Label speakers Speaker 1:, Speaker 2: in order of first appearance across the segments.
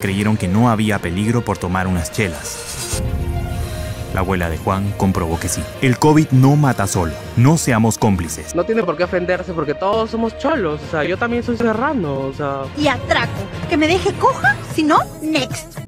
Speaker 1: Creyeron que no había peligro por tomar unas chelas. La abuela de Juan comprobó que sí. El COVID no mata solo. No seamos cómplices.
Speaker 2: No tiene por qué ofenderse porque todos somos cholos. O sea, yo también soy serrano. O sea.
Speaker 3: Y atraco. Que me deje coja. Si no, next.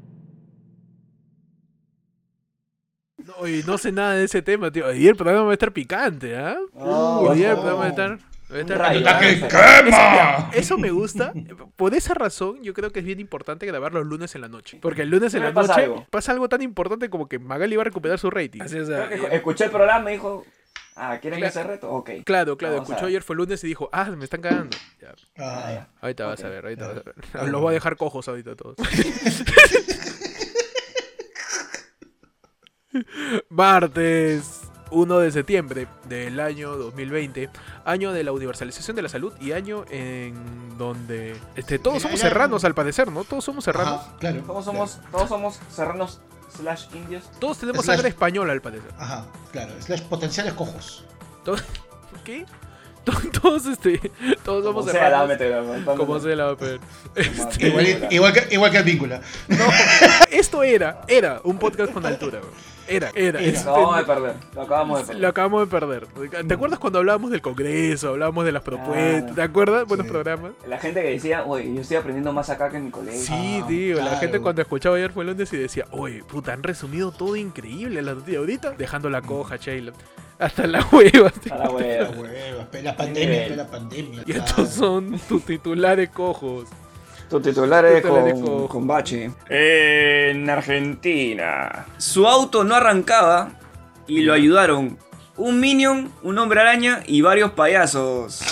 Speaker 4: No, y no sé nada de ese tema, tío. Hoy el programa va a estar picante, ¿ah? Hoy día el programa va a estar.
Speaker 5: Rayo. ¡Que
Speaker 4: Eso, mira, eso me gusta. Por esa razón, yo creo que es bien importante grabar los lunes en la noche. Porque el lunes en la
Speaker 5: pasa
Speaker 4: noche
Speaker 5: algo.
Speaker 4: pasa algo tan importante como que Magali va a recuperar su rating. Así, eh,
Speaker 5: Escuché el programa y dijo, ah, ¿quieren
Speaker 4: Claro.
Speaker 5: ese reto? Ok.
Speaker 4: Claro, claro,
Speaker 5: Vamos
Speaker 4: escuchó ayer fue lunes y dijo, ah, me están cagando. Ya,
Speaker 5: Ah, ya.
Speaker 4: ahorita vas a ver, ahorita vas a ver. Los voy a dejar cojos ahorita todos. Martes 1 de septiembre del año 2020, año de la universalización de la salud y año en donde este, todos somos serranos al parecer, ¿no? Todos somos serranos.
Speaker 6: Ajá, claro.
Speaker 5: Todos somos, todos somos serranos slash indios.
Speaker 4: Todos tenemos
Speaker 6: Slash-
Speaker 4: sangre española al parecer.
Speaker 6: Ajá, claro. Slash potenciales cojos.
Speaker 4: Todos- ¿Qué? To- Todos, este, todos somos
Speaker 5: Como sea,
Speaker 4: se la va a pedir. Este,
Speaker 6: Igual, igual que, igual que el vínculo.
Speaker 4: No, esto era, era un podcast con altura, bro. Era, era.
Speaker 6: Era.
Speaker 4: Este,
Speaker 5: Lo acabamos de perder. Lo acabamos de perder.
Speaker 4: Lo acabamos de perder. ¿Te acuerdas cuando hablábamos del Congreso? Hablábamos de las propuestas.
Speaker 5: Ah.
Speaker 4: ¿Te acuerdas? Buenos
Speaker 6: Sí.
Speaker 4: programas.
Speaker 5: La gente que decía, oye, yo estoy aprendiendo más acá que en mi colegio.
Speaker 4: Sí,
Speaker 6: Ah,
Speaker 4: tío. La
Speaker 6: claro.
Speaker 4: gente cuando escuchaba ayer fue el lunes y decía, oye, puta, han resumido todo increíble la noticia. Ahorita dejando la coja, Sheila. Hasta la hueva. tío.
Speaker 5: A la
Speaker 6: La
Speaker 5: hueva.
Speaker 6: hueva, pe- la pandemia, la pandemia.
Speaker 4: Y
Speaker 6: claro.
Speaker 4: estos son tus titulares cojos.
Speaker 5: Tu titular es
Speaker 4: Titular es
Speaker 5: con, bache. En Argentina. Su auto no arrancaba y lo ayudaron un minion, un hombre araña y varios payasos.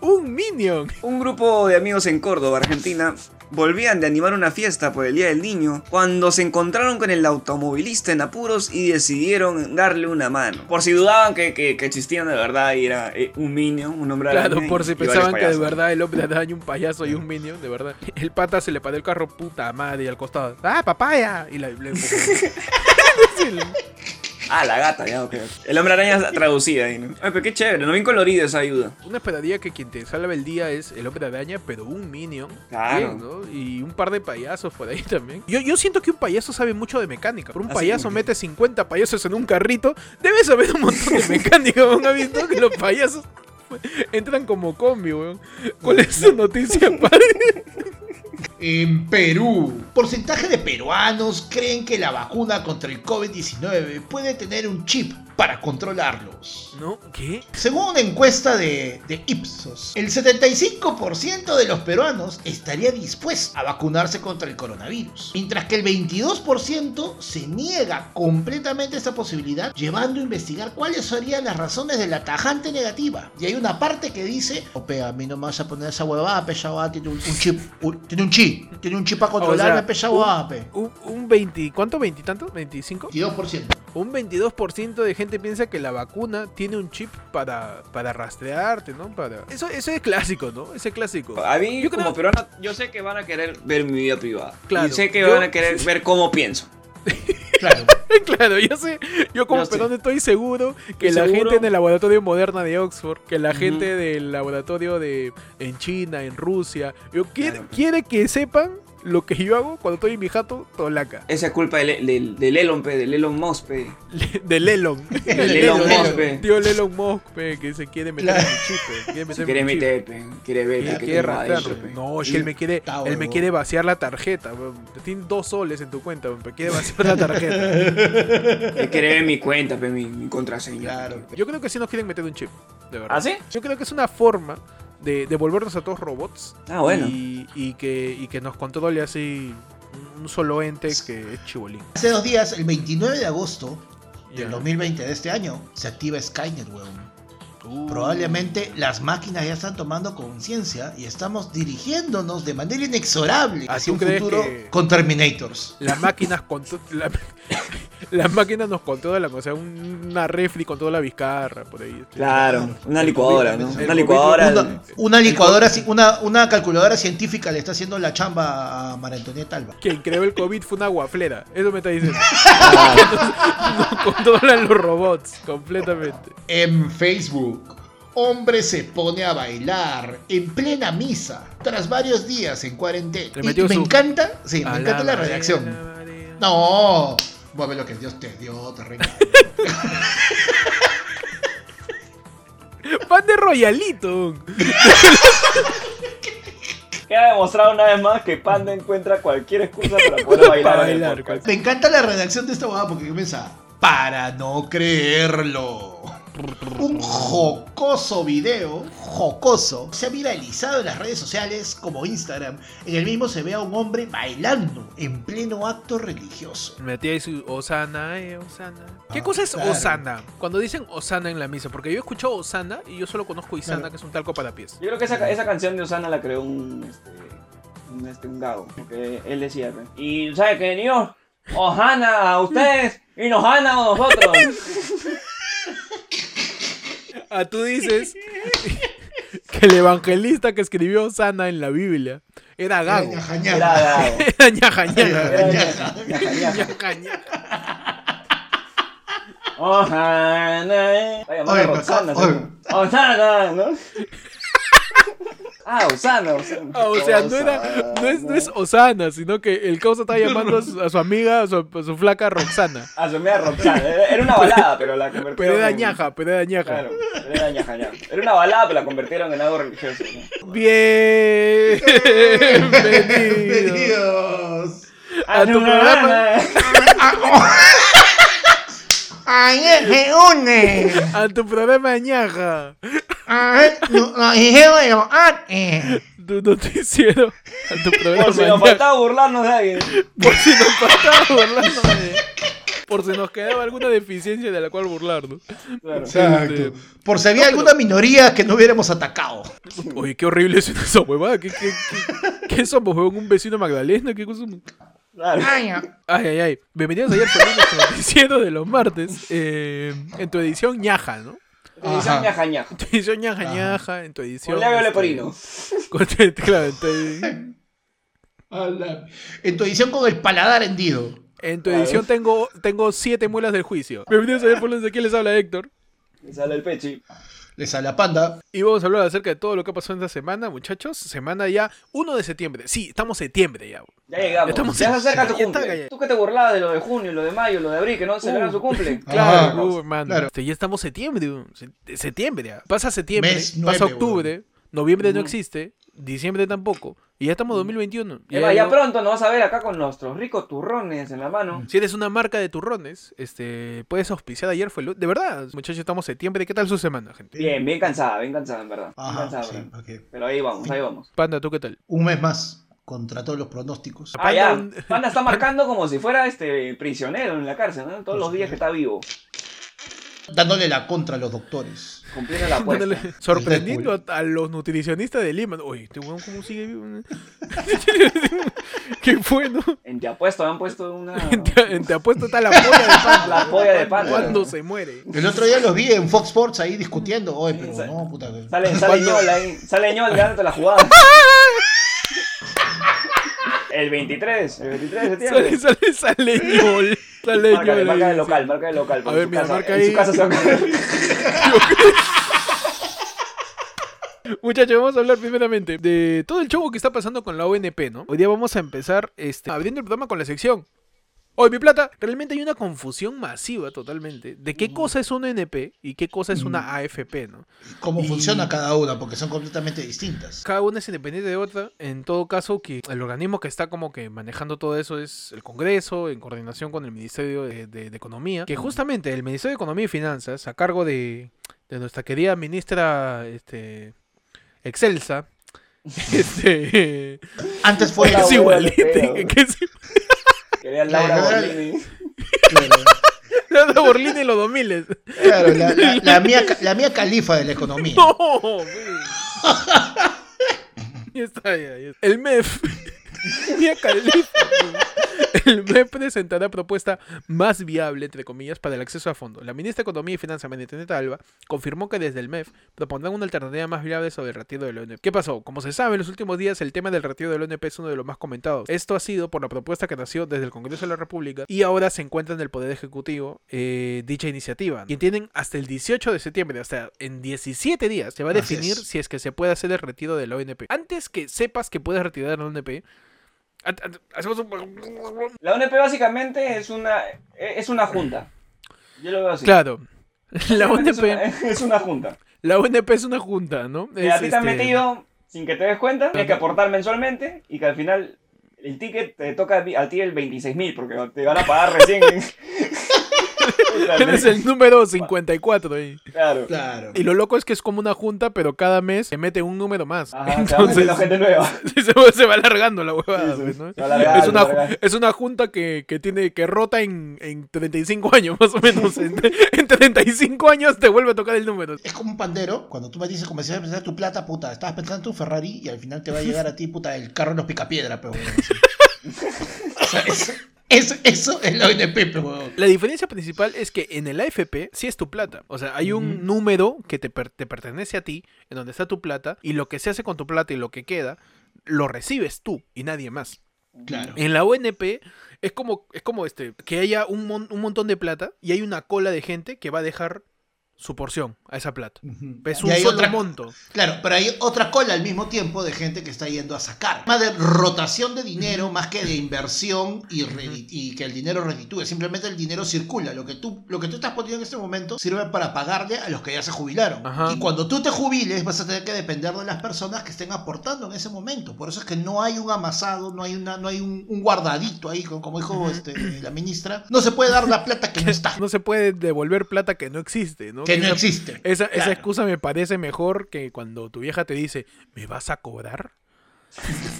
Speaker 4: Un minion.
Speaker 5: Un grupo de amigos en Córdoba, Argentina, volvían de animar una fiesta por el Día del Niño cuando se encontraron con el automovilista en apuros y decidieron darle una mano. Por si dudaban que, que, que existían de verdad y era eh, un minion, un hombre araña.
Speaker 4: Claro, por si pensaban que de verdad el hombre araña, un payaso y un minion, de verdad. El pata se le paró el carro, puta madre, y al costado. ¡Ah, papaya! Y la, le empujó. Sí, le-
Speaker 5: Ah, la gata, ya, ok. El hombre araña traducida ahí, ¿no? Ay, pero qué chévere, no bien colorido esa ayuda.
Speaker 4: Uno esperaría que quien te salve el día es el hombre araña, pero un minion.
Speaker 5: Claro.
Speaker 4: bien, ¿no? Y un par de payasos por ahí también. Yo, yo siento que un payaso sabe mucho de mecánica. Por un
Speaker 5: Así
Speaker 4: payaso mete 50 payasos en un carrito, debe saber un montón de mecánica. ¿no? ¿Has visto que los payasos entran como combi, weón? ¿Cuál es su noticia, padre?
Speaker 6: En Perú, porcentaje de peruanos creen que la vacuna contra el COVID-19 puede tener un chip para controlarlos.
Speaker 4: ¿No? ¿Qué?
Speaker 6: Según una encuesta de, de Ipsos, el 75% de los peruanos estaría dispuesto a vacunarse contra el coronavirus, mientras que el 22% se niega completamente a esta posibilidad, llevando a investigar cuáles serían las razones de la tajante negativa. Y hay una parte que dice, ope, a mí no me vas a poner esa huevada, pe, esa huevada tiene un, un chip, un- tiene un chip, tiene un chip para controlarme, pe, esa
Speaker 4: un-
Speaker 6: huevada, pe".
Speaker 4: Un, un 20, ¿cuánto? ¿20 y tanto? ¿25?
Speaker 6: 22%.
Speaker 4: Un 22% de gente piensa que la vacuna tiene un chip para, para rastrearte, ¿no? Para... Eso, eso es clásico, ¿no? Ese es clásico.
Speaker 5: A mí,
Speaker 4: Yo creo-
Speaker 5: como peruano, yo sé que van a querer ver mi vida privada.
Speaker 4: Claro,
Speaker 5: Y sé que
Speaker 4: yo-
Speaker 5: van a querer ver cómo pienso.
Speaker 6: Claro.
Speaker 4: claro, yo sé, yo como
Speaker 5: Yo sé.
Speaker 4: peruano estoy seguro que
Speaker 5: Estoy
Speaker 4: la
Speaker 5: seguro.
Speaker 4: gente en el laboratorio Moderna de Oxford, que la
Speaker 5: Ujú.
Speaker 4: gente del laboratorio de en China, en Rusia, yo quiere,
Speaker 5: Claro.
Speaker 4: quiere que sepan lo que yo hago cuando estoy en mi jato tolaca.
Speaker 5: Esa es culpa del, del, del Elon, pe, del Elon Musk, pe.
Speaker 4: Del Elon.
Speaker 5: Del Elon Musk, pe.
Speaker 4: Tío Elon Musk, pe, que se quiere meter
Speaker 6: La-
Speaker 4: en mi chip, pe, quiere
Speaker 5: Se
Speaker 4: meter
Speaker 5: quiere meter, pe. Quiere ver
Speaker 4: Quiere,
Speaker 5: que
Speaker 4: quiere rastrearlo, pe.
Speaker 5: pe.
Speaker 4: No, es que él me quiere, él me quiere vaciar la tarjeta. weón. Tiene dos soles en tu cuenta, pero quiere vaciar la tarjeta.
Speaker 5: Él quiere ver mi cuenta, pe, mi, mi contraseña.
Speaker 6: Claro.
Speaker 4: Yo creo que sí nos quieren meter un chip, de verdad.
Speaker 5: ¿Ah, sí?
Speaker 4: Yo creo que es una forma de, de volvernos a todos robots.
Speaker 5: Ah, bueno.
Speaker 4: Y, y que, y que nos controle así un- solo ente que es chibolín.
Speaker 6: Hace dos días, el 29 de agosto del 2020 de este año, se activa Skynet, weón.
Speaker 4: Uh.
Speaker 6: Probablemente las máquinas ya están tomando conciencia y estamos dirigiéndonos de manera inexorable
Speaker 4: Ah,
Speaker 6: hacia
Speaker 4: ¿tú
Speaker 6: un futuro
Speaker 4: que-
Speaker 6: con Terminators.
Speaker 4: Las máquinas la- las máquinas nos controlan, o sea, un- una refri con toda la vizcarra por ahí.
Speaker 5: Claro, una licuadora, ¿no? Una licuadora.
Speaker 6: Una, una licuadora, una, una calculadora científica le está haciendo la chamba a María Antonieta Alba.
Speaker 4: Quien creó el COVID fue una guaflera. Eso me está diciendo.
Speaker 5: Ah,
Speaker 4: Nos controlan los robots completamente.
Speaker 6: En Facebook, Hombre se pone a bailar en plena misa tras varios días en cuarentena. Y me
Speaker 4: su-
Speaker 6: encanta, sí, me encanta la
Speaker 4: Alaba,
Speaker 6: redacción. No, mueve lo que Dios te dio, terreno.
Speaker 4: Pan de Royalito.
Speaker 5: Queda demostrado una vez más que Panda encuentra cualquier excusa para poder bailar.
Speaker 4: Para
Speaker 5: en el
Speaker 4: bailar,
Speaker 5: podcast.
Speaker 6: Me encanta la redacción de esta boda porque comienza para no creerlo. Un jocoso video, jocoso, se ha viralizado en las redes sociales como Instagram. En el mismo se ve a un hombre bailando en pleno acto religioso.
Speaker 4: Metí ahí su Osana, eh, Osana. ¿Qué
Speaker 6: Ah,
Speaker 4: cosa es
Speaker 6: claro.
Speaker 4: Osana? Cuando dicen Osana en la misa, porque yo escucho Osana y yo solo conozco Isana,
Speaker 6: Claro.
Speaker 4: que es un talco para pies.
Speaker 5: Yo creo que esa, esa canción de Osana la creó un, este, un, este, un gago. Porque él decía, pues, y sabe que Dios os gana a ustedes y nos a nosotros.
Speaker 4: Ah, tú dices que el evangelista que escribió Osana en la Biblia era gago.
Speaker 5: Era gago.
Speaker 4: Era ñaja, ñaja.
Speaker 5: Era ñaja, ñaja, ñaja.
Speaker 4: Ñaja, ñaja.
Speaker 5: Osana. Está llamando
Speaker 6: Oye,
Speaker 5: a Roxana.
Speaker 6: oye.
Speaker 5: seguro. Osana, ¿no? Ah, Osana, Osana.
Speaker 4: Ah, o sea, no, era, no, es, no es Osana, sino que el causa estaba llamando a su, a su amiga, a su, a su flaca Roxana.
Speaker 5: Ah, su amiga Roxana. Era una balada, pero la convirtieron.
Speaker 4: Pero era
Speaker 5: en-
Speaker 4: ñaja, pero era ñaja.
Speaker 5: Claro, pero era ñaja. Era una balada, pero la convirtieron en algo religioso. ¿no?
Speaker 4: Bienvenido
Speaker 6: Bienvenidos.
Speaker 4: a tu programa,
Speaker 6: se une.
Speaker 4: a tu programa ñaja,
Speaker 6: Ay, no, no, dijeron, ah, eh.
Speaker 4: tu noticiero, a tu programa
Speaker 5: Por si nos faltaba burlarnos de alguien.
Speaker 4: Por si nos faltaba burlarnos de- Por si nos quedaba alguna deficiencia de la cual burlarnos.
Speaker 5: Claro.
Speaker 6: Exacto. Por si había alguna minoría que no hubiéramos atacado.
Speaker 4: Oye, qué horrible es esa huevada. ¿Qué, qué, qué, qué somos, huevón? ¿Un vecino Magdalena? ¿Qué cosa?
Speaker 6: Ay,
Speaker 4: Ay, ay. Bienvenidos ayer por noticiero de los martes. eh, en tu edición ñaja, ¿no?
Speaker 5: Edición
Speaker 6: Ajá.
Speaker 5: ñaja, ñaja.
Speaker 4: En tu edición ñaja, ñaja. En tu edición.
Speaker 5: Con labio
Speaker 4: este,
Speaker 5: leporino.
Speaker 4: claro, en tu,
Speaker 6: En tu edición con el paladar hendido.
Speaker 4: en tu edición tengo, tengo siete muelas del juicio. Bienvenidos ayer por los de aquí les habla Héctor.
Speaker 5: Y sale el pechi.
Speaker 6: Le sale a panda.
Speaker 4: Y vamos a hablar acerca de todo lo que pasó esta semana, muchachos. Semana ya 1 de septiembre. Sí, estamos septiembre ya.
Speaker 5: Ya llegamos.
Speaker 4: Estamos
Speaker 5: ya se acerca tu cumple. Tú que te burlabas de lo de junio, lo de mayo, lo de abril, que no celebran
Speaker 4: Uh.
Speaker 5: su cumple.
Speaker 4: Claro,
Speaker 6: Ajá.
Speaker 4: uh, hermano.
Speaker 6: Claro.
Speaker 4: Este, ya estamos septiembre. uh, se- Septiembre ya. Pasa septiembre,
Speaker 6: Mes nueve,
Speaker 4: pasa octubre, noviembre no existe, diciembre tampoco. Y ya estamos en 2021.
Speaker 5: Es más, ya
Speaker 4: llegó-
Speaker 5: pronto nos vas a ver acá con nuestros ricos turrones en la mano.
Speaker 4: Si eres una marca de turrones, este, puedes auspiciar ayer fue el- De verdad, muchachos, estamos septiembre. ¿Qué tal su semana, gente?
Speaker 5: Bien, bien cansada, bien cansada, en verdad. Bien
Speaker 6: Ajá,
Speaker 5: cansada,
Speaker 6: sí.
Speaker 5: Pero ahí vamos, ahí vamos.
Speaker 4: Panda, ¿tú qué tal?
Speaker 6: Un mes más contra todos los pronósticos.
Speaker 5: Ah, ya.
Speaker 4: Panda,
Speaker 5: Panda está marcando como si fuera este prisionero en la cárcel, ¿no? Todos los días que está vivo.
Speaker 6: Dándole la contra a los doctores.
Speaker 5: Cumpliendo la apuesta.
Speaker 4: dándole- sorprendiendo a, a los nutricionistas de Lima. Oye, este weón, ¿cómo sigue vivo? ¿Qué fue, no?
Speaker 5: En Te Apuesto han puesto una...
Speaker 4: En te, en Te apuesto está la polla de Panda.
Speaker 5: La polla de Panda.
Speaker 4: Cuando se muere.
Speaker 6: El otro día los vi en Fox Sports ahí discutiendo. Oye, pero
Speaker 5: Sale-
Speaker 6: no, puta.
Speaker 5: Sale, sale ñol ahí. Sale ñol dándote la jugada. El 23, el 23 de septiembre.
Speaker 4: Sale, sale, sale ñol. Sale
Speaker 5: Marca,
Speaker 4: ñol
Speaker 5: marca de local, marca de local.
Speaker 4: A ver,
Speaker 5: en
Speaker 4: mira,
Speaker 5: casa-
Speaker 4: marca
Speaker 5: en
Speaker 4: ahí.
Speaker 5: su casa se.
Speaker 4: Muchachos, vamos a hablar primeramente de todo el show que está pasando con la ONP, ¿no? Hoy día vamos a empezar este, abriendo el programa con la sección. Hoy, mi plata, realmente hay una confusión masiva totalmente de qué cosa es una ONP y qué cosa es una AFP, ¿no?
Speaker 6: Cómo
Speaker 4: Y-
Speaker 6: funciona cada una, porque son completamente distintas.
Speaker 4: Cada una es independiente de otra. En todo caso, que el organismo que está como que manejando todo eso es el Congreso, en coordinación con el Ministerio de, de- de Economía. Que justamente el Ministerio de Economía y Finanzas, a cargo de, de nuestra querida ministra este, Excelsa, este,
Speaker 6: Antes fue.
Speaker 5: Hola,
Speaker 4: es igualita,
Speaker 5: pero-
Speaker 4: que es
Speaker 5: Quería Laura. Borlini.
Speaker 6: Claro,
Speaker 4: la de Borlini en los 2000.
Speaker 6: claro, la, la- la mía, la mía califa de la economía.
Speaker 4: No, güey. ya está, ya, ya está. El MEF. Mía Califa. El MEF presentará propuesta más viable, entre comillas, para el acceso a fondos. La ministra de Economía y Finanzas, María Alba, confirmó que desde el MEF propondrán una alternativa más viable sobre el retiro del ONP. ¿Qué pasó? Como se sabe, en los últimos días el tema del retiro del ONP es uno de los más comentados. Esto ha sido por la propuesta que nació desde el Congreso de la República y ahora se encuentra en el Poder Ejecutivo eh, dicha iniciativa. Y tienen hasta el 18 de septiembre, hasta en 17 días, se va a
Speaker 6: Así
Speaker 4: definir
Speaker 6: es.
Speaker 4: si es que se puede hacer el retiro del ONP. Antes que sepas que puedes retirar el ONP, hacemos un...
Speaker 5: La ONP básicamente es una, es una junta. Yo lo veo así.
Speaker 4: Claro. La ONP,
Speaker 5: Es una, es una junta.
Speaker 4: la ONP es una junta, ¿no?
Speaker 5: Que
Speaker 4: Es,
Speaker 5: a ti te han
Speaker 4: este,
Speaker 5: metido sin que te des cuenta, tienes que aportar mensualmente y que al final el ticket te toca a ti- a ti el 26 mil porque te van a pagar recién.
Speaker 4: Eres el número 54 ahí.
Speaker 5: Claro.
Speaker 6: Claro.
Speaker 4: Y lo loco es que es como una junta, pero cada mes se mete un número más.
Speaker 5: Ajá,
Speaker 4: Entonces
Speaker 5: metiendo gente nueva.
Speaker 4: se, va, se va alargando la huevada.
Speaker 5: Sí, sí,
Speaker 4: pues, ¿no?
Speaker 5: se va alargando,
Speaker 4: es, una, es una junta que, que tiene que rota en, en 35 años, más o menos. En, en 35 años te vuelve a tocar el número.
Speaker 6: Es como un pandero, cuando tú me dices comenzaste a pensar tu plata, puta, estabas pensando en tu Ferrari y al final te va a llegar a ti, puta, el carro en los picapiedra, pero. O sea, eso, eso, eso es la ONP, pero weón.
Speaker 4: La diferencia principal es que en el AFP sí es tu plata. O sea, hay un número que te, per- te pertenece a ti, en donde está tu plata, y lo que se hace con tu plata y lo que queda, lo recibes tú y nadie más.
Speaker 6: Claro.
Speaker 4: En la ONP es como, es como este, que haya un, mon- un montón de plata y hay una cola de gente que va a dejar su porción a esa plata.
Speaker 6: Ujú.
Speaker 4: Es un solo
Speaker 6: otra-
Speaker 4: monto.
Speaker 6: Claro, pero hay otra cola al mismo tiempo de gente que está yendo a sacar. Más de rotación de dinero, más que de inversión y, que el dinero reditúe. Simplemente el dinero circula. Lo que, tú, lo que tú estás poniendo en este momento sirve para pagarle a los que ya se jubilaron.
Speaker 4: Ajá.
Speaker 6: Y cuando tú te jubiles vas a tener que depender de las personas que estén aportando en ese momento. Por eso es que no hay un amasado, no hay, una, no hay un, un guardadito ahí, como como dijo este, la ministra. No se puede dar la plata que no está,
Speaker 4: No se puede devolver plata que no existe, ¿no?
Speaker 6: Que no
Speaker 4: Esa-
Speaker 6: existe.
Speaker 4: Esa, excusa me parece mejor que cuando tu vieja te dice, ¿me vas a cobrar?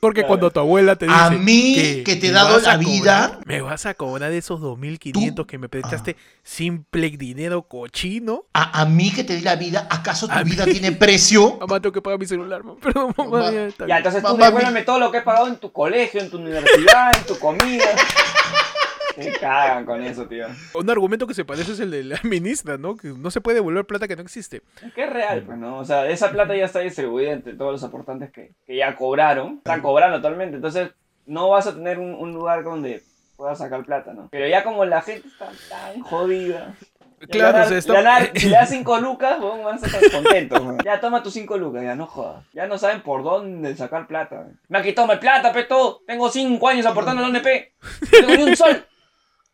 Speaker 4: Porque
Speaker 5: Claro.
Speaker 4: cuando tu abuela te dice,
Speaker 6: A mí,
Speaker 4: "¿Qué?
Speaker 6: que te he
Speaker 4: ¿Me
Speaker 6: dado la vida?"
Speaker 4: cobrar? ¿Me vas a cobrar esos 2.500 que me prestaste simple dinero cochino?
Speaker 6: A, a mí que te di la vida, ¿acaso tu
Speaker 4: A mí-
Speaker 6: vida tiene precio?
Speaker 4: Mamá, tengo que pagar mi celular, mamá. Perdón, mamá.
Speaker 6: Mamá.
Speaker 4: ya está
Speaker 5: Ya,
Speaker 4: bien.
Speaker 5: entonces tú devuélveme todo lo que he pagado en tu colegio, en tu universidad, en tu comida. Se cagan con eso, tío.
Speaker 4: Un argumento que se parece es el de la ministra, ¿no? Que no se puede devolver plata que no existe.
Speaker 5: Es que es real, pues, ¿no? O sea, esa plata ya está distribuida entre todos los aportantes que, que ya cobraron. Están cobrando actualmente. Entonces, no vas a tener un, un lugar donde puedas sacar plata, ¿no? Pero ya como la gente está tan jodida.
Speaker 4: Claro, o sea, está-
Speaker 5: le dan- Si le das 5 lucas, weón, van a estar contentos. weón. Ya toma tus 5 lucas, ya no jodas. Ya no saben por dónde sacar plata. weón. Me ha quitado mi plata, pe, todo. Tengo 5 años aportando al ONP. No tengo ni un sol.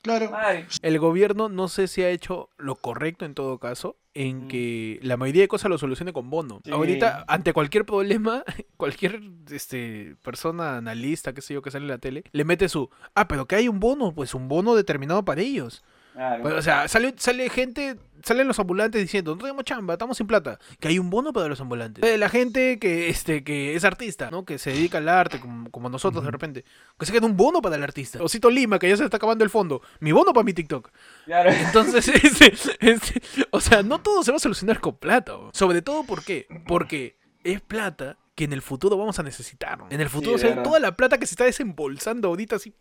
Speaker 6: Claro.
Speaker 5: Madre.
Speaker 4: El gobierno no sé si ha hecho lo correcto en todo caso, en que la mayoría de cosas lo solucione con bono.
Speaker 5: Sí.
Speaker 4: Ahorita, ante cualquier problema, cualquier este, persona analista, qué sé yo, que sale en la tele, le mete su, ah, pero que hay un bono, pues un bono determinado para ellos. Pues, o sea, sale, sale gente, salen los ambulantes diciendo, no tenemos chamba, estamos sin plata, que hay un bono para los ambulantes. La gente que, este, que es artista, ¿no? Que se dedica al arte, como, como nosotros de repente, que se queda un bono para el artista. Osito Lima, que ya se está acabando el fondo, mi bono para mi TikTok.
Speaker 5: Claro.
Speaker 4: Entonces, este, este, o sea, no todo se va a solucionar con plata. Sobre todo, ¿por qué? Porque es plata que en el futuro vamos a necesitar. En el futuro,
Speaker 5: de
Speaker 4: o sea, toda la plata que se está desembolsando ahorita, así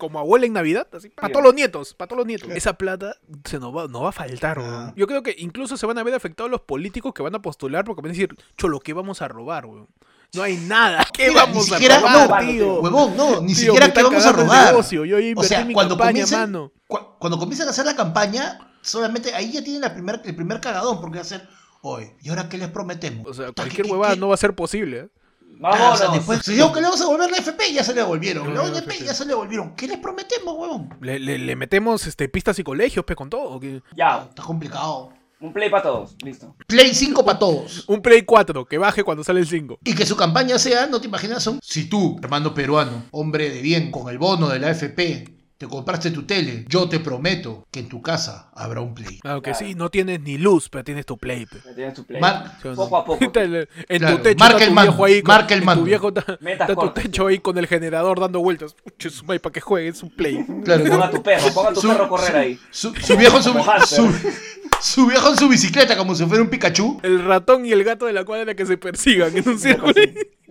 Speaker 4: como abuela en Navidad, así, para todos los nietos, para todos los nietos. Esa plata se nos va, no va a faltar, weón.
Speaker 6: Ah.
Speaker 4: Yo creo que incluso se van a ver afectados los políticos que van a postular porque van a decir, cholo, ¿qué vamos a robar, weón? No hay nada. ¿Qué
Speaker 6: Mira,
Speaker 4: vamos
Speaker 6: ni siquiera-
Speaker 4: a robar,
Speaker 5: no,
Speaker 4: tío?
Speaker 6: Huevón, no, ni
Speaker 4: Tío,
Speaker 6: siquiera que vamos a robar.
Speaker 4: negocio, Yo
Speaker 6: O sea,
Speaker 4: mi
Speaker 6: cuando
Speaker 4: campaña,
Speaker 6: comiencen,
Speaker 4: mano.
Speaker 6: cu- cuando comiencen a hacer la campaña, solamente ahí ya tienen la primer, el primer cagadón, porque va a ser, oye, ¿y ahora qué les prometemos?
Speaker 4: O sea, cualquier
Speaker 6: ¿qué- qué-
Speaker 4: huevada
Speaker 6: qué?
Speaker 4: no va a ser posible, ¿eh?
Speaker 6: Ah, o
Speaker 5: Vámonos.
Speaker 6: sea, después, si digo que le vamos a devolver la FP, ya se le devolvieron.
Speaker 4: No,
Speaker 6: La ONP
Speaker 4: FP.
Speaker 6: ya se le devolvieron. ¿Qué les prometemos, huevón?
Speaker 4: Le, le- le metemos este, pistas y colegios, pe, con todo. ¿o qué?
Speaker 5: Ya,
Speaker 6: Está complicado.
Speaker 5: un play para todos. Listo.
Speaker 6: Play 5 para todos.
Speaker 4: Un Play 4, que baje cuando sale el 5.
Speaker 6: Y que su campaña sea, no te imaginas, un... Si tú, hermano peruano, hombre de bien, con el bono de la FP, te compraste tu tele, yo te prometo que en tu casa habrá un Play.
Speaker 4: Claro que
Speaker 5: Claro.
Speaker 4: sí, no tienes ni luz, pero tienes tu Play, pe.
Speaker 5: Tienes tu play.
Speaker 6: Mar-.
Speaker 5: Poco a poco.
Speaker 4: En
Speaker 6: Claro,
Speaker 4: tu techo
Speaker 6: marca
Speaker 4: está
Speaker 6: el
Speaker 4: tu
Speaker 6: mando,
Speaker 4: viejo ahí. con-
Speaker 6: marca el mando.
Speaker 4: Tu viejo está, está tu techo ahí con el generador dando vueltas. Madre, para que juegue, es un Play.
Speaker 6: Claro,
Speaker 5: Ponga a tu perro, ponga a tu
Speaker 6: Su-
Speaker 5: perro a correr
Speaker 6: su-
Speaker 5: ahí.
Speaker 6: Su, su viejo su,
Speaker 5: hámster.
Speaker 6: su, su viejo en su bicicleta como si fuera un Pikachu.
Speaker 4: El ratón y el gato de la cuadra que se persigan en un círculo.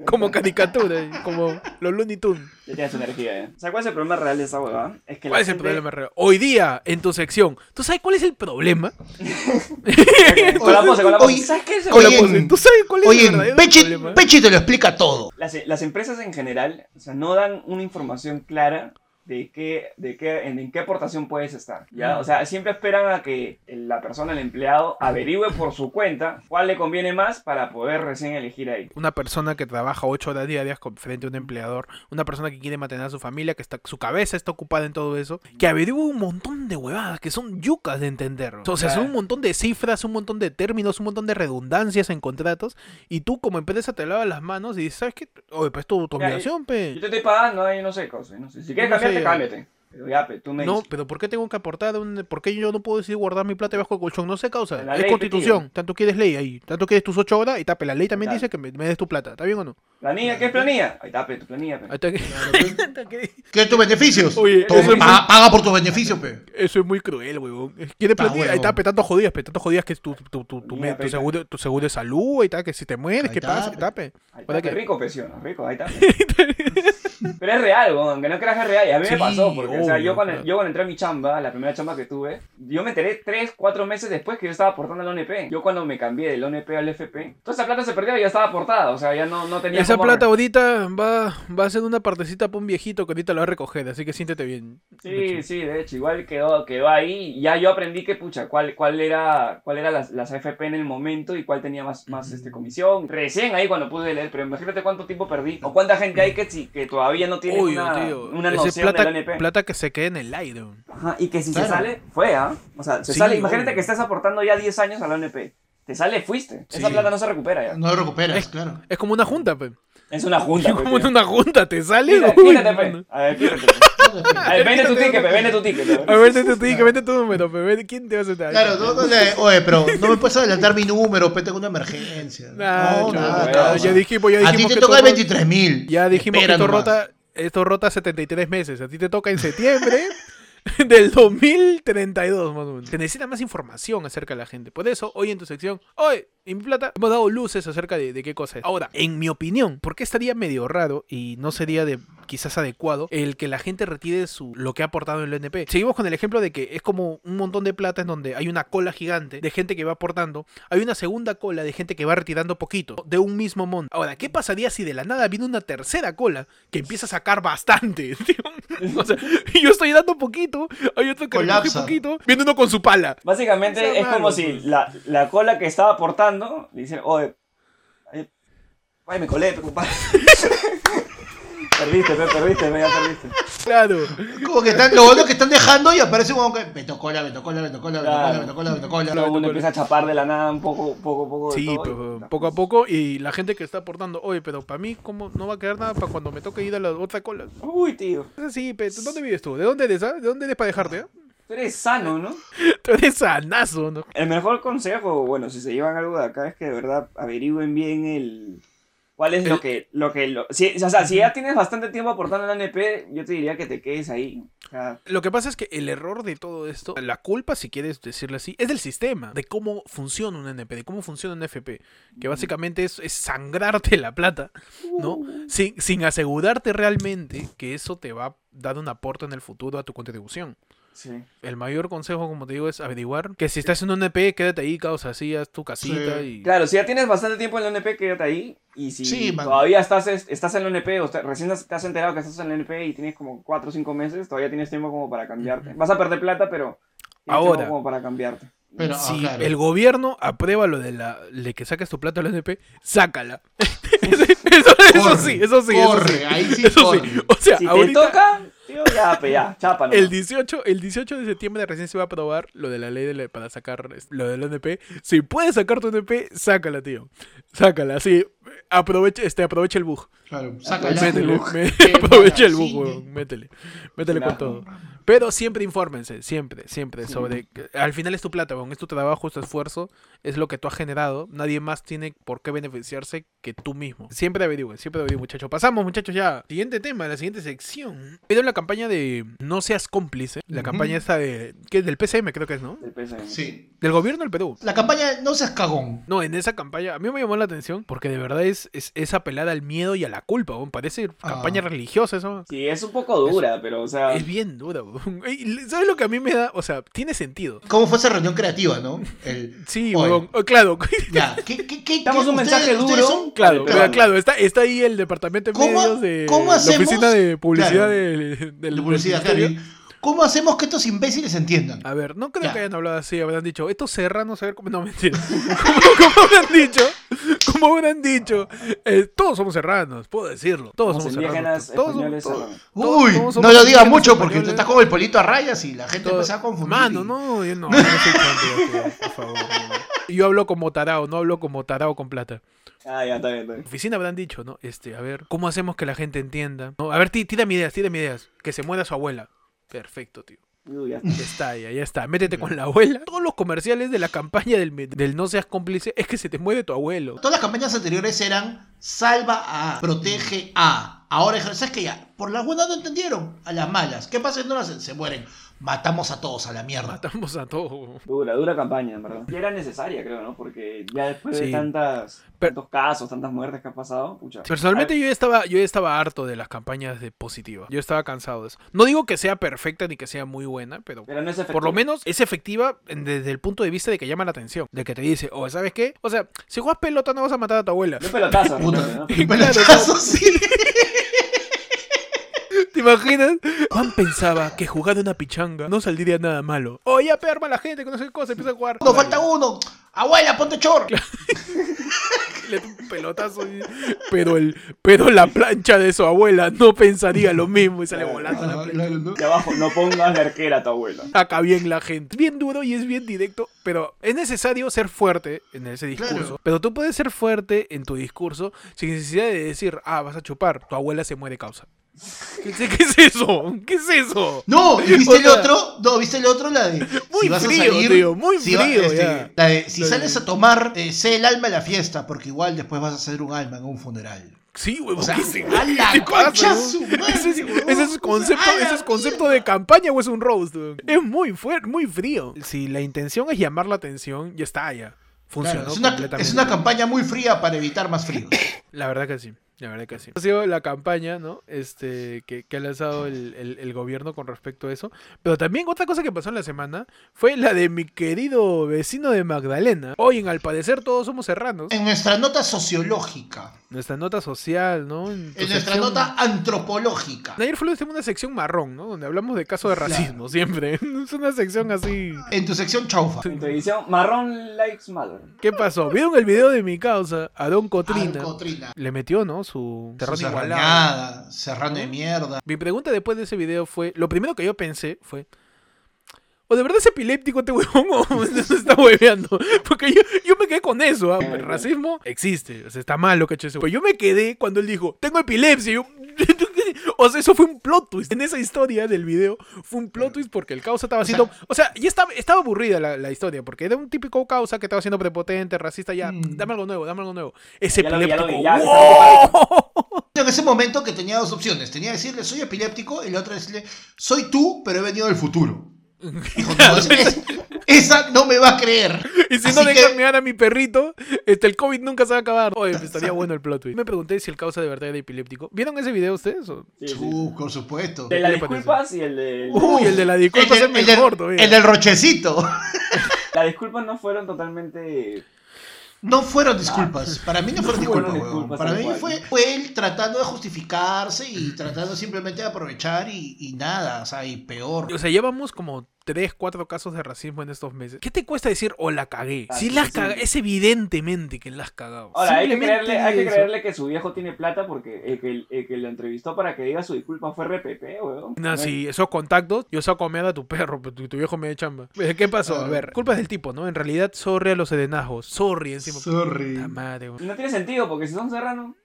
Speaker 4: como caricatura, como Los Looney Tunes.
Speaker 5: Ya tiene su energía, ¿eh? ¿Sabes cuál es el problema real de esa huevada? Es que la
Speaker 4: ¿Cuál es el problema real? Hoy día, en tu sección, ¿tú sabes cuál es el problema?
Speaker 5: Con la pose, con la pose.
Speaker 6: Oye,
Speaker 5: ¿Sabes qué es el problema?
Speaker 6: en-
Speaker 4: ¿Tú sabes cuál es el
Speaker 6: Oye,
Speaker 4: verdadero
Speaker 6: Pechi,
Speaker 4: problema?
Speaker 6: Pechi te lo explica todo.
Speaker 5: Las, las empresas en general o sea, no dan una información clara de qué, de qué, en, en qué aportación puedes estar. ¿ya? O sea, siempre esperan a que la persona, el empleado, averigüe por su cuenta cuál le conviene más para poder recién elegir ahí.
Speaker 4: Una persona que trabaja ocho horas diarias frente a un empleador, una persona que quiere mantener a su familia, que está, su cabeza está ocupada en todo eso, que averigua un montón de huevadas que son yucas de entender. O sea, son un montón de cifras, un montón de términos, un montón de redundancias en contratos, y tú como empresa te lavas las manos y dices, ¿sabes qué? Oye, pues tu, tu obligación, pe.
Speaker 5: Yo te estoy pagando, ahí no sé, cosa, no sé. Si quieres
Speaker 4: No sé,
Speaker 5: cámbiate. Pero ya, pe, tú me
Speaker 4: No,
Speaker 5: dices.
Speaker 4: pero ¿por qué tengo que aportar? Un, ¿Por qué yo no puedo decidir guardar mi plata debajo del colchón? No sé, causa.
Speaker 5: La
Speaker 4: es
Speaker 5: ley,
Speaker 4: constitución.
Speaker 5: tío.
Speaker 4: Tanto quieres ley ahí. Tanto quieres tus ocho horas y tape. La ley también
Speaker 5: Claro.
Speaker 4: dice que me, me des tu plata. ¿Está bien o no?
Speaker 5: ¿Planilla? ¿Qué es planilla? Ahí está, pe, tu planilla, pe.
Speaker 4: Ahí está que-
Speaker 6: ¿Qué tus beneficios?
Speaker 4: Oye,
Speaker 6: Todo- paga, paga por tus beneficios, pe.
Speaker 4: Eso es muy cruel, huevón. ¿Quieres planilla? Ahí está, pe, tanto jodidas, pe, tanto jodidas que es tu, tu, tu, tu, tu,
Speaker 5: Mira,
Speaker 4: tu
Speaker 5: pe,
Speaker 4: seguro, tu seguro de salud, ahí está, que si te mueres,
Speaker 6: Ahí
Speaker 4: ¿qué pasa? Ahí está, pe. Que-
Speaker 5: pe, rico, rico, ahí está. pe. Pero es real, weón, aunque no creas que es real. Y a mí
Speaker 4: Sí,
Speaker 5: me pasó, porque o sea,
Speaker 4: obvio,
Speaker 5: yo, cuando,
Speaker 4: claro.
Speaker 5: yo cuando entré a mi chamba, la primera chamba que tuve, yo me enteré 3, 4 meses después que yo estaba aportando al ONP. Yo cuando me cambié del ONP al FP, toda esa plata se perdió y ya estaba aportada. O sea, ya no, no tenía
Speaker 4: Esa
Speaker 5: cómo
Speaker 4: plata ahorita va, va a ser una partecita para un viejito que ahorita lo va a recoger, así que siéntete bien.
Speaker 5: Sí, sí, de hecho, igual quedó, quedó ahí. Ya yo aprendí que, pucha, cuál, cuál era, cuál era las, las AFP en el momento y cuál tenía más, más este, comisión. Recién ahí cuando pude leer, pero imagínate cuánto tiempo perdí. O cuánta gente hay que, que todavía no tiene
Speaker 4: Uy,
Speaker 5: una,
Speaker 4: tío.
Speaker 5: una
Speaker 4: ese
Speaker 5: noción
Speaker 4: plata,
Speaker 5: del ONP.
Speaker 4: plata que se quede en el aire.
Speaker 5: Ajá, y que si
Speaker 6: Claro.
Speaker 5: se sale, fue, ¿ah? O sea, se
Speaker 4: Sí,
Speaker 5: sale, imagínate
Speaker 4: obvio.
Speaker 5: que estás aportando ya 10 años a la ONP. Te sale, fuiste. Esa plata no se recupera ya.
Speaker 6: No lo recuperas,
Speaker 4: Es-
Speaker 6: claro.
Speaker 4: Es como una junta, pe.
Speaker 5: Es una junta.
Speaker 4: Es
Speaker 5: tío.
Speaker 4: en una junta, te sale.
Speaker 5: Quítate, pe. A ver, quítate. A ver, vende tu ticket, pe, vende tu ticket.
Speaker 4: A ver, vete tu ticket, vete tu número, pe. vete, ¿Quién te va a sentar?
Speaker 6: Claro, no, no le- oye, pero no me puedes adelantar mi número, pe, tengo una emergencia.
Speaker 4: Nah,
Speaker 6: no,
Speaker 4: chulo,
Speaker 6: nada,
Speaker 5: ya
Speaker 6: causa.
Speaker 4: ya dijimos, ya
Speaker 6: A ti
Speaker 4: dijimos
Speaker 6: te toca el
Speaker 4: todo-
Speaker 6: 23 mil.
Speaker 4: Ya dijimos que esto rota, esto rota 73 meses. A ti te toca en septiembre del 2032, más o menos. Te necesita más información acerca de la gente. Por eso, hoy en tu sección, hoy, en mi plata, hemos dado luces acerca de, de qué cosa es. Ahora, en mi opinión, ¿por qué estaría medio raro y no sería de quizás adecuado el que la gente retire su, lo que ha aportado en el ONP? Seguimos con el ejemplo de que es como un montón de plata en donde hay una cola gigante de gente que va aportando. Hay una segunda cola de gente que va retirando poquito de un mismo monto. Ahora, ¿qué pasaría si de la nada viene una tercera cola que empieza a sacar bastante? o sea, yo estoy dando poquito, hay otro que recoge poquito, viene uno con su pala.
Speaker 5: Básicamente es como si la, la cola que estaba aportando le dicen, oye, ay, ay, me colé, compadre. perdiste, pe, perdiste, pe, ya perdiste.
Speaker 4: Claro.
Speaker 6: Como que están, lo bueno que están dejando y aparece un que me tocó la, me tocó la, me tocó la, me tocó la, me tocó la, me
Speaker 5: mundo empieza a chapar de la nada un poco, poco, poco. de
Speaker 4: Sí,
Speaker 5: todo,
Speaker 4: pero
Speaker 5: y-
Speaker 4: poco a poco y la gente que está aportando, oye, pero para mí, ¿cómo no va a quedar nada para cuando me toque ir a la otra cola?
Speaker 5: Uy, tío,
Speaker 4: así, pero ¿dónde vives tú? ¿De dónde eres? ah? ¿De dónde eres para dejarte?
Speaker 5: Tú eres sano, ¿no?
Speaker 4: Tú eres sanazo, ¿no?
Speaker 5: El mejor consejo, bueno, si se llevan algo de acá, es que de verdad averigüen bien el... ¿Cuál es lo que... Lo que lo, si, o sea, si ya tienes bastante tiempo aportando en la NP, yo te diría que te quedes ahí. O sea,
Speaker 4: Lo que pasa es que el error de todo esto, la culpa, si quieres decirlo así, es del sistema, de cómo funciona un NP, de cómo funciona un FP, que básicamente es, es sangrarte la plata, ¿no? Sin, sin asegurarte realmente que eso te va a dar un aporte en el futuro a tu contribución.
Speaker 5: Sí.
Speaker 4: El mayor consejo, como te digo, es averiguar que si estás en un NP, quédate ahí, causa, así, haz tu casita y...
Speaker 5: Claro, si ya tienes bastante tiempo en la NP, quédate ahí. Y si
Speaker 6: Sí,
Speaker 5: todavía estás, estás en la NP o te- recién te has enterado que estás en la NP y tienes como 4 o 5 meses, todavía tienes tiempo como para cambiarte. Vas a perder plata, pero tienes
Speaker 4: Ahora.
Speaker 5: tiempo como para cambiarte.
Speaker 6: Pero, ah,
Speaker 4: si
Speaker 6: claro.
Speaker 4: el gobierno aprueba lo de la de que saques tu plata al NP, sácala. eso, eso
Speaker 6: Corre,
Speaker 4: sí, eso sí, eso
Speaker 6: corre,
Speaker 4: sí.
Speaker 6: ahí sí
Speaker 4: Eso
Speaker 6: corre.
Speaker 4: sí. O sea,
Speaker 5: Si te
Speaker 4: ahorita
Speaker 5: toca, tío, ya, pe, ya, chapa. nomás.
Speaker 4: el 18, el 18 de septiembre recién se va a aprobar lo de la ley de la- para sacar lo del NP. Si puedes sacar tu NP, sácala, tío. Sácala, sí. Aprovecha, este, aprovecha el bug.
Speaker 6: Claro, saca ya.
Speaker 4: Métele, me-
Speaker 6: Qué
Speaker 4: aprovecha el bug, weón, métele. Métele con todo. Pero siempre infórmense, siempre, siempre, sobre... que- Al final es tu plata, weón, es tu trabajo, es tu esfuerzo, es lo que tú has generado. Nadie más tiene por qué beneficiarse que tú mismo. Siempre averigüen, siempre averigüen, muchachos. Pasamos, muchachos, ya. Siguiente tema, la siguiente sección. Vieron la campaña de No seas cómplice. La campaña esta de... ¿Qué es? Del PCM, creo que es, ¿no?
Speaker 5: El PSM.
Speaker 6: Sí.
Speaker 4: Del gobierno del Perú.
Speaker 6: La campaña No seas cagón.
Speaker 4: No, en esa campaña a mí me llamó la atención porque de verdad es, es, es apelar al miedo y a la culpa, weón. Parece
Speaker 6: Ah.
Speaker 4: campaña religiosa eso.
Speaker 5: Sí, es un poco dura, pero, o sea.
Speaker 4: Es bien dura, ¿Sabes lo que a mí me da? O sea, tiene sentido.
Speaker 6: ¿Cómo fue esa reunión creativa, no? El,
Speaker 4: Sí, weón. Oh, Claro,
Speaker 6: Ya, ¿qué, qué, qué,
Speaker 5: Damos
Speaker 6: qué-
Speaker 5: un
Speaker 6: ustedes-
Speaker 5: mensaje
Speaker 6: ustedes
Speaker 5: duro.
Speaker 6: son-
Speaker 4: claro,
Speaker 5: Claro.
Speaker 4: pero claro, está, está ahí el departamento de
Speaker 6: ¿Cómo-
Speaker 4: medios de
Speaker 6: cómo
Speaker 4: la oficina de publicidad
Speaker 6: Claro.
Speaker 4: del, del-
Speaker 6: de publicidad,
Speaker 4: del.
Speaker 6: ¿Cómo hacemos que estos imbéciles entiendan?
Speaker 4: A ver, no creo
Speaker 6: Ya.
Speaker 4: que hayan hablado así, habrán dicho, estos serranos, a ver cómo. No, mentira. ¿Cómo, cómo habrán dicho? ¿Cómo habrán dicho? Eh, todos somos serranos, puedo decirlo. Todos somos serranos. Todos, todos-
Speaker 6: Uy,
Speaker 4: todos
Speaker 6: no lo digas mucho porque
Speaker 4: españoles.
Speaker 6: te estás como el polito a rayas y la gente empieza a confundir.
Speaker 4: Mano, no, yo no, no soy ya, por favor. no. Yo hablo como tarao, no hablo como tarao con plata.
Speaker 5: Ah, ya, está bien, está bien.
Speaker 4: oficina habrán dicho, ¿no? Este, a ver, ¿cómo hacemos que la gente entienda? ¿No? A ver, tí- tírame ideas, tírame ideas. Que se muera su abuela. Perfecto, tío.
Speaker 5: Uy, ya.
Speaker 4: Ya está, ya, ya está. Métete con la abuela. Todos los comerciales de la campaña del, del no seas cómplice es que se te muere tu abuelo.
Speaker 6: Todas las campañas anteriores eran salva a, protege a. Ahora, ¿sabes qué? Ya, por las buenas no entendieron, a las malas. ¿Qué pasa si no las se mueren? Matamos a todos a la mierda.
Speaker 4: Matamos a todos.
Speaker 5: Dura, dura campaña, en verdad. Y era necesaria, creo, ¿no? Porque ya después
Speaker 4: Sí.
Speaker 5: de tantas,
Speaker 4: Pero-
Speaker 5: tantos casos, tantas muertes que ha pasado, pucha.
Speaker 4: Personalmente yo ya estaba, yo ya estaba harto de las campañas de positiva. Yo estaba cansado de eso. No digo que sea perfecta ni que sea muy buena, pero
Speaker 5: Pero no es
Speaker 4: por lo menos es efectiva desde el punto de vista de que llama la atención. De que te dice, o ¿sabes qué? O sea, si juegas pelota no vas a matar a tu abuela.
Speaker 5: Pelotazo,
Speaker 6: pelotazo, sí.
Speaker 4: ¿Te imaginas? Juan pensaba que jugar una pichanga no saldría nada malo. Oh, ya perma la gente que no sé qué cosa, empieza a jugar.
Speaker 6: Nos falta uno. Abuela, ponte chor.
Speaker 4: Le un pelotazo. y- Pero, el, pero la plancha de su abuela no pensaría lo mismo y sale volando la plancha.
Speaker 5: De abajo, no pongas de arquera a tu abuela.
Speaker 4: Acá bien la gente. Bien duro y es bien directo, pero es necesario ser fuerte en ese discurso.
Speaker 6: Claro.
Speaker 4: Pero tú puedes ser fuerte en tu discurso sin necesidad de decir, ah, vas a chupar, tu abuela se muere causa. ¿Qué, qué es eso? ¿Qué es eso?
Speaker 6: No, ¿y viste
Speaker 4: O
Speaker 6: el otro? No, ¿viste el otro? La de.
Speaker 4: Muy frío, tío, muy
Speaker 6: si va-
Speaker 4: frío,
Speaker 6: este,
Speaker 4: ya.
Speaker 6: La de, si
Speaker 4: de-
Speaker 6: sales a tomar, eh, sé el alma de la fiesta, porque igual después vas a ser un alma en un funeral.
Speaker 4: Sí, huevón,
Speaker 6: O sea,
Speaker 4: ¿qué se-
Speaker 6: a la
Speaker 4: ¿qué te pasa,
Speaker 6: concha su madre,
Speaker 4: ¿Ese es, ese es concepto, ese es concepto de campaña o es un roast? Es muy fuerte, muy frío. Si la intención es llamar la atención, ya está, ya. Funcionó
Speaker 6: Claro, es, una,
Speaker 4: completamente.
Speaker 6: es una campaña muy fría para evitar más fríos.
Speaker 4: La verdad que sí. La verdad que sí. Ha sido la campaña, ¿no? Este, que, que ha lanzado el, el- el gobierno con respecto a eso. Pero también otra cosa que pasó en la semana fue la de mi querido vecino de Magdalena. Hoy, en al parecer, todos somos serranos.
Speaker 6: En nuestra nota sociológica,
Speaker 4: Nuestra nota social, ¿no? En,
Speaker 6: nuestra
Speaker 4: sección-
Speaker 6: nota antropológica,
Speaker 4: Ayer fue tenemos una sección marrón, ¿no? Donde hablamos de casos de racismo, siempre. Es una sección así.
Speaker 6: en tu sección chaufa.
Speaker 5: En tu edición, Marrón Likes Matter.
Speaker 4: ¿Qué pasó? ¿Vieron el video de mi causa? A Don Cotrina.
Speaker 6: Alcotrina.
Speaker 4: Le metió, ¿no? Su
Speaker 6: Su
Speaker 4: terreno igualado.
Speaker 6: serrañada, serrano de mierda.
Speaker 4: Mi pregunta después de ese video fue, lo primero que yo pensé fue, ¿o de verdad es epiléptico este huevón o se está hueveando? Porque yo, yo me quedé con eso, ¿ah? el racismo existe, o sea, está mal lo que ha hecho ese huevón. Pero yo me quedé cuando él dijo, tengo epilepsia, y yo... O sea, eso fue un plot twist. En esa historia del video fue un plot twist porque el causa estaba haciendo... O sea, ya estaba, estaba aburrida la, la historia porque era un típico causa que estaba siendo prepotente, racista, ya,
Speaker 6: Mm.
Speaker 4: dame algo nuevo, dame algo nuevo. Ese
Speaker 5: Ya lo vi, ya lo
Speaker 4: epiléptico...
Speaker 5: vi, ya,
Speaker 4: ¡wow!
Speaker 6: En ese momento que tenía dos opciones. Tenía que decirle, soy epiléptico, y la otra decirle, soy tú, pero he venido del futuro. Esa no me va a creer.
Speaker 4: Y si
Speaker 6: Así
Speaker 4: no dejan
Speaker 6: que-
Speaker 4: mirar a mi perrito, este, el COVID nunca se va a acabar. Oye, estaría bueno el plot twist. Me pregunté si el causa de verdad era epiléptico. ¿Vieron ese video ustedes? o?
Speaker 5: Sí, sí.
Speaker 6: Uh, por supuesto.
Speaker 5: De las disculpas y el de...
Speaker 4: Uy, el de la disculpa es
Speaker 6: del-
Speaker 4: el
Speaker 6: del-
Speaker 4: mejor todavía.
Speaker 6: el del rochecito.
Speaker 5: Las disculpas no fueron totalmente...
Speaker 6: No fueron disculpas. Para mí no fueron
Speaker 5: No fueron
Speaker 6: disculpas, Para mí fue, fue él tratando de justificarse y tratando simplemente de aprovechar y, y nada, o sea, y peor.
Speaker 4: O sea, llevamos como 3, 4 casos de racismo en estos meses. ¿Qué te cuesta decir o la cagué?
Speaker 5: Ah,
Speaker 4: Si
Speaker 5: sí,
Speaker 4: las
Speaker 5: sí.
Speaker 4: caga, es evidentemente que la has cagado.
Speaker 5: Ahora, hay que,
Speaker 4: Simplemente
Speaker 5: creerle, hay que
Speaker 4: eso.
Speaker 5: creerle que su viejo tiene plata porque el que, el que lo entrevistó para que diga su disculpa fue RPP, weón.
Speaker 4: No, sí, esos contactos, yo saco a mear a tu perro, pero tu, tu viejo me da chamba. Eh, ¿Qué pasó? A ver, culpa del tipo, ¿no? En realidad, sorry a los sedenajos. Sorry encima.
Speaker 6: Sorry.
Speaker 4: Madre.
Speaker 5: No tiene sentido porque si son serranos,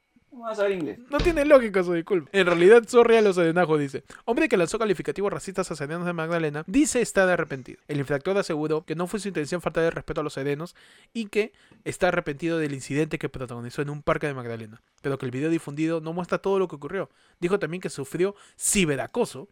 Speaker 5: no
Speaker 4: tiene lógica su disculpa. En realidad, sorry a los sedenajos, dice. Hombre que lanzó calificativos racistas a serenos de Magdalena, dice estar arrepentido. El infractor aseguró que no fue su intención faltar de respeto a los serenos y que está arrepentido del incidente que protagonizó en un parque de Magdalena. Pero que el video difundido no muestra todo lo que ocurrió. Dijo también que sufrió ciberacoso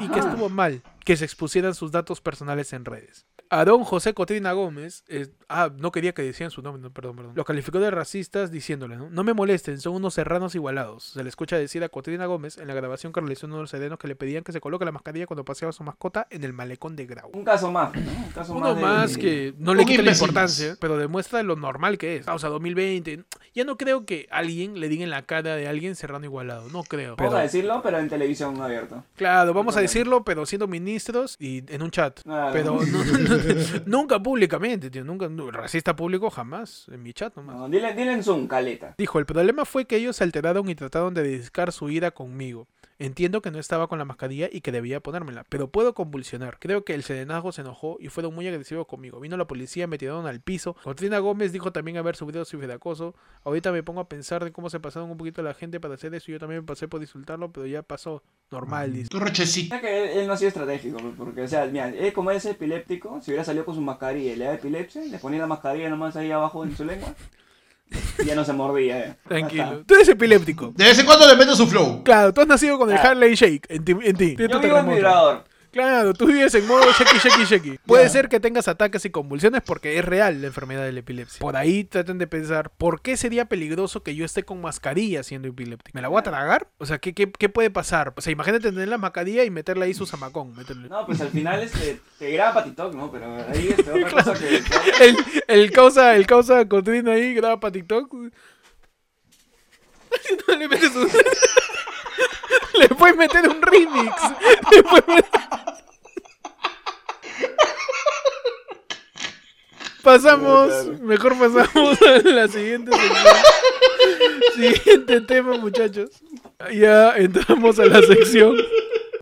Speaker 4: y que estuvo mal que se expusieran sus datos personales en redes. Aarón José Cotrina Gómez, eh, ah, no quería que decían su nombre, no, perdón, perdón. Lo calificó de racistas diciéndole, ¿no? No me molesten, son unos serranos igualados. Se le escucha decir a Cotrina Gómez en la grabación que realizó uno de los serenos que le pedían que se coloque la mascarilla cuando paseaba a su mascota en el malecón de Grau.
Speaker 5: Un caso más, ¿no? Un caso
Speaker 4: Uno
Speaker 5: de-
Speaker 4: más que no le quita la importancia, pero demuestra lo normal que es. Ah, o sea, 2020. Ya no creo que alguien le diga en la cara de alguien serrano igualado. No creo.
Speaker 5: Vamos
Speaker 4: Pero,
Speaker 5: a decirlo, pero en televisión no abierto.
Speaker 4: claro, vamos a. decirlo, pero siendo ministros y en un chat.
Speaker 5: Claro.
Speaker 4: Pero no- no- nunca públicamente, tío. Nunca, racista público jamás. En mi chat nomás.
Speaker 5: No, dile, dile en Zoom, caleta.
Speaker 4: Dijo, el problema fue que ellos se alteraron y trataron de dedicar su ira conmigo. Entiendo que no estaba con la mascarilla y que debía ponérmela, pero puedo convulsionar. Creo que el serenazgo se enojó y fueron muy agresivos conmigo. Vino la policía, me tiraron al piso. Cotrina Gómez dijo también haber subido ciberacoso. Ahorita me pongo a pensar de cómo se pasaron un poquito la gente para hacer eso. Yo también me pasé por insultarlo, pero ya pasó. Normal, dice.
Speaker 6: Tu rochecito.
Speaker 5: Que él, él no ha sido estratégico, porque, o sea, mira, él como es epiléptico, si hubiera salido con su mascarilla y le da epilepsia, le ponía la mascarilla nomás ahí abajo en su lengua, ya no se mordía. eh.
Speaker 4: Tranquilo. Tú eres epiléptico.
Speaker 6: De vez en cuando le meto su flow.
Speaker 4: Claro, tú has nacido con el
Speaker 5: Ah.
Speaker 4: Harley Shake en ti. En ti.
Speaker 5: Yo vivo en vibrador.
Speaker 4: Claro, tú vives en modo shaki, shaki, shaki. Puede ser que tengas ataques y convulsiones porque es real la enfermedad de la epilepsia. Por ahí traten de pensar, ¿por qué sería peligroso que yo esté con mascarilla siendo epiléptico? ¿Me la voy a tragar? O sea, ¿qué, qué, qué puede pasar? O sea, imagínate tener la mascarilla y meterle ahí su zamacón. meterle-
Speaker 5: No, pues al final este, te graba TikTok, ¿no? Pero ahí este, otra cosa que...
Speaker 4: El, el causa, el causa Cotrina ahí graba para TikTok. No le metes un... Le puedes meter un remix. Le puedes meter- Pasamos, mejor pasamos a la siguiente sección. Siguiente tema, muchachos. Ya entramos a la sección.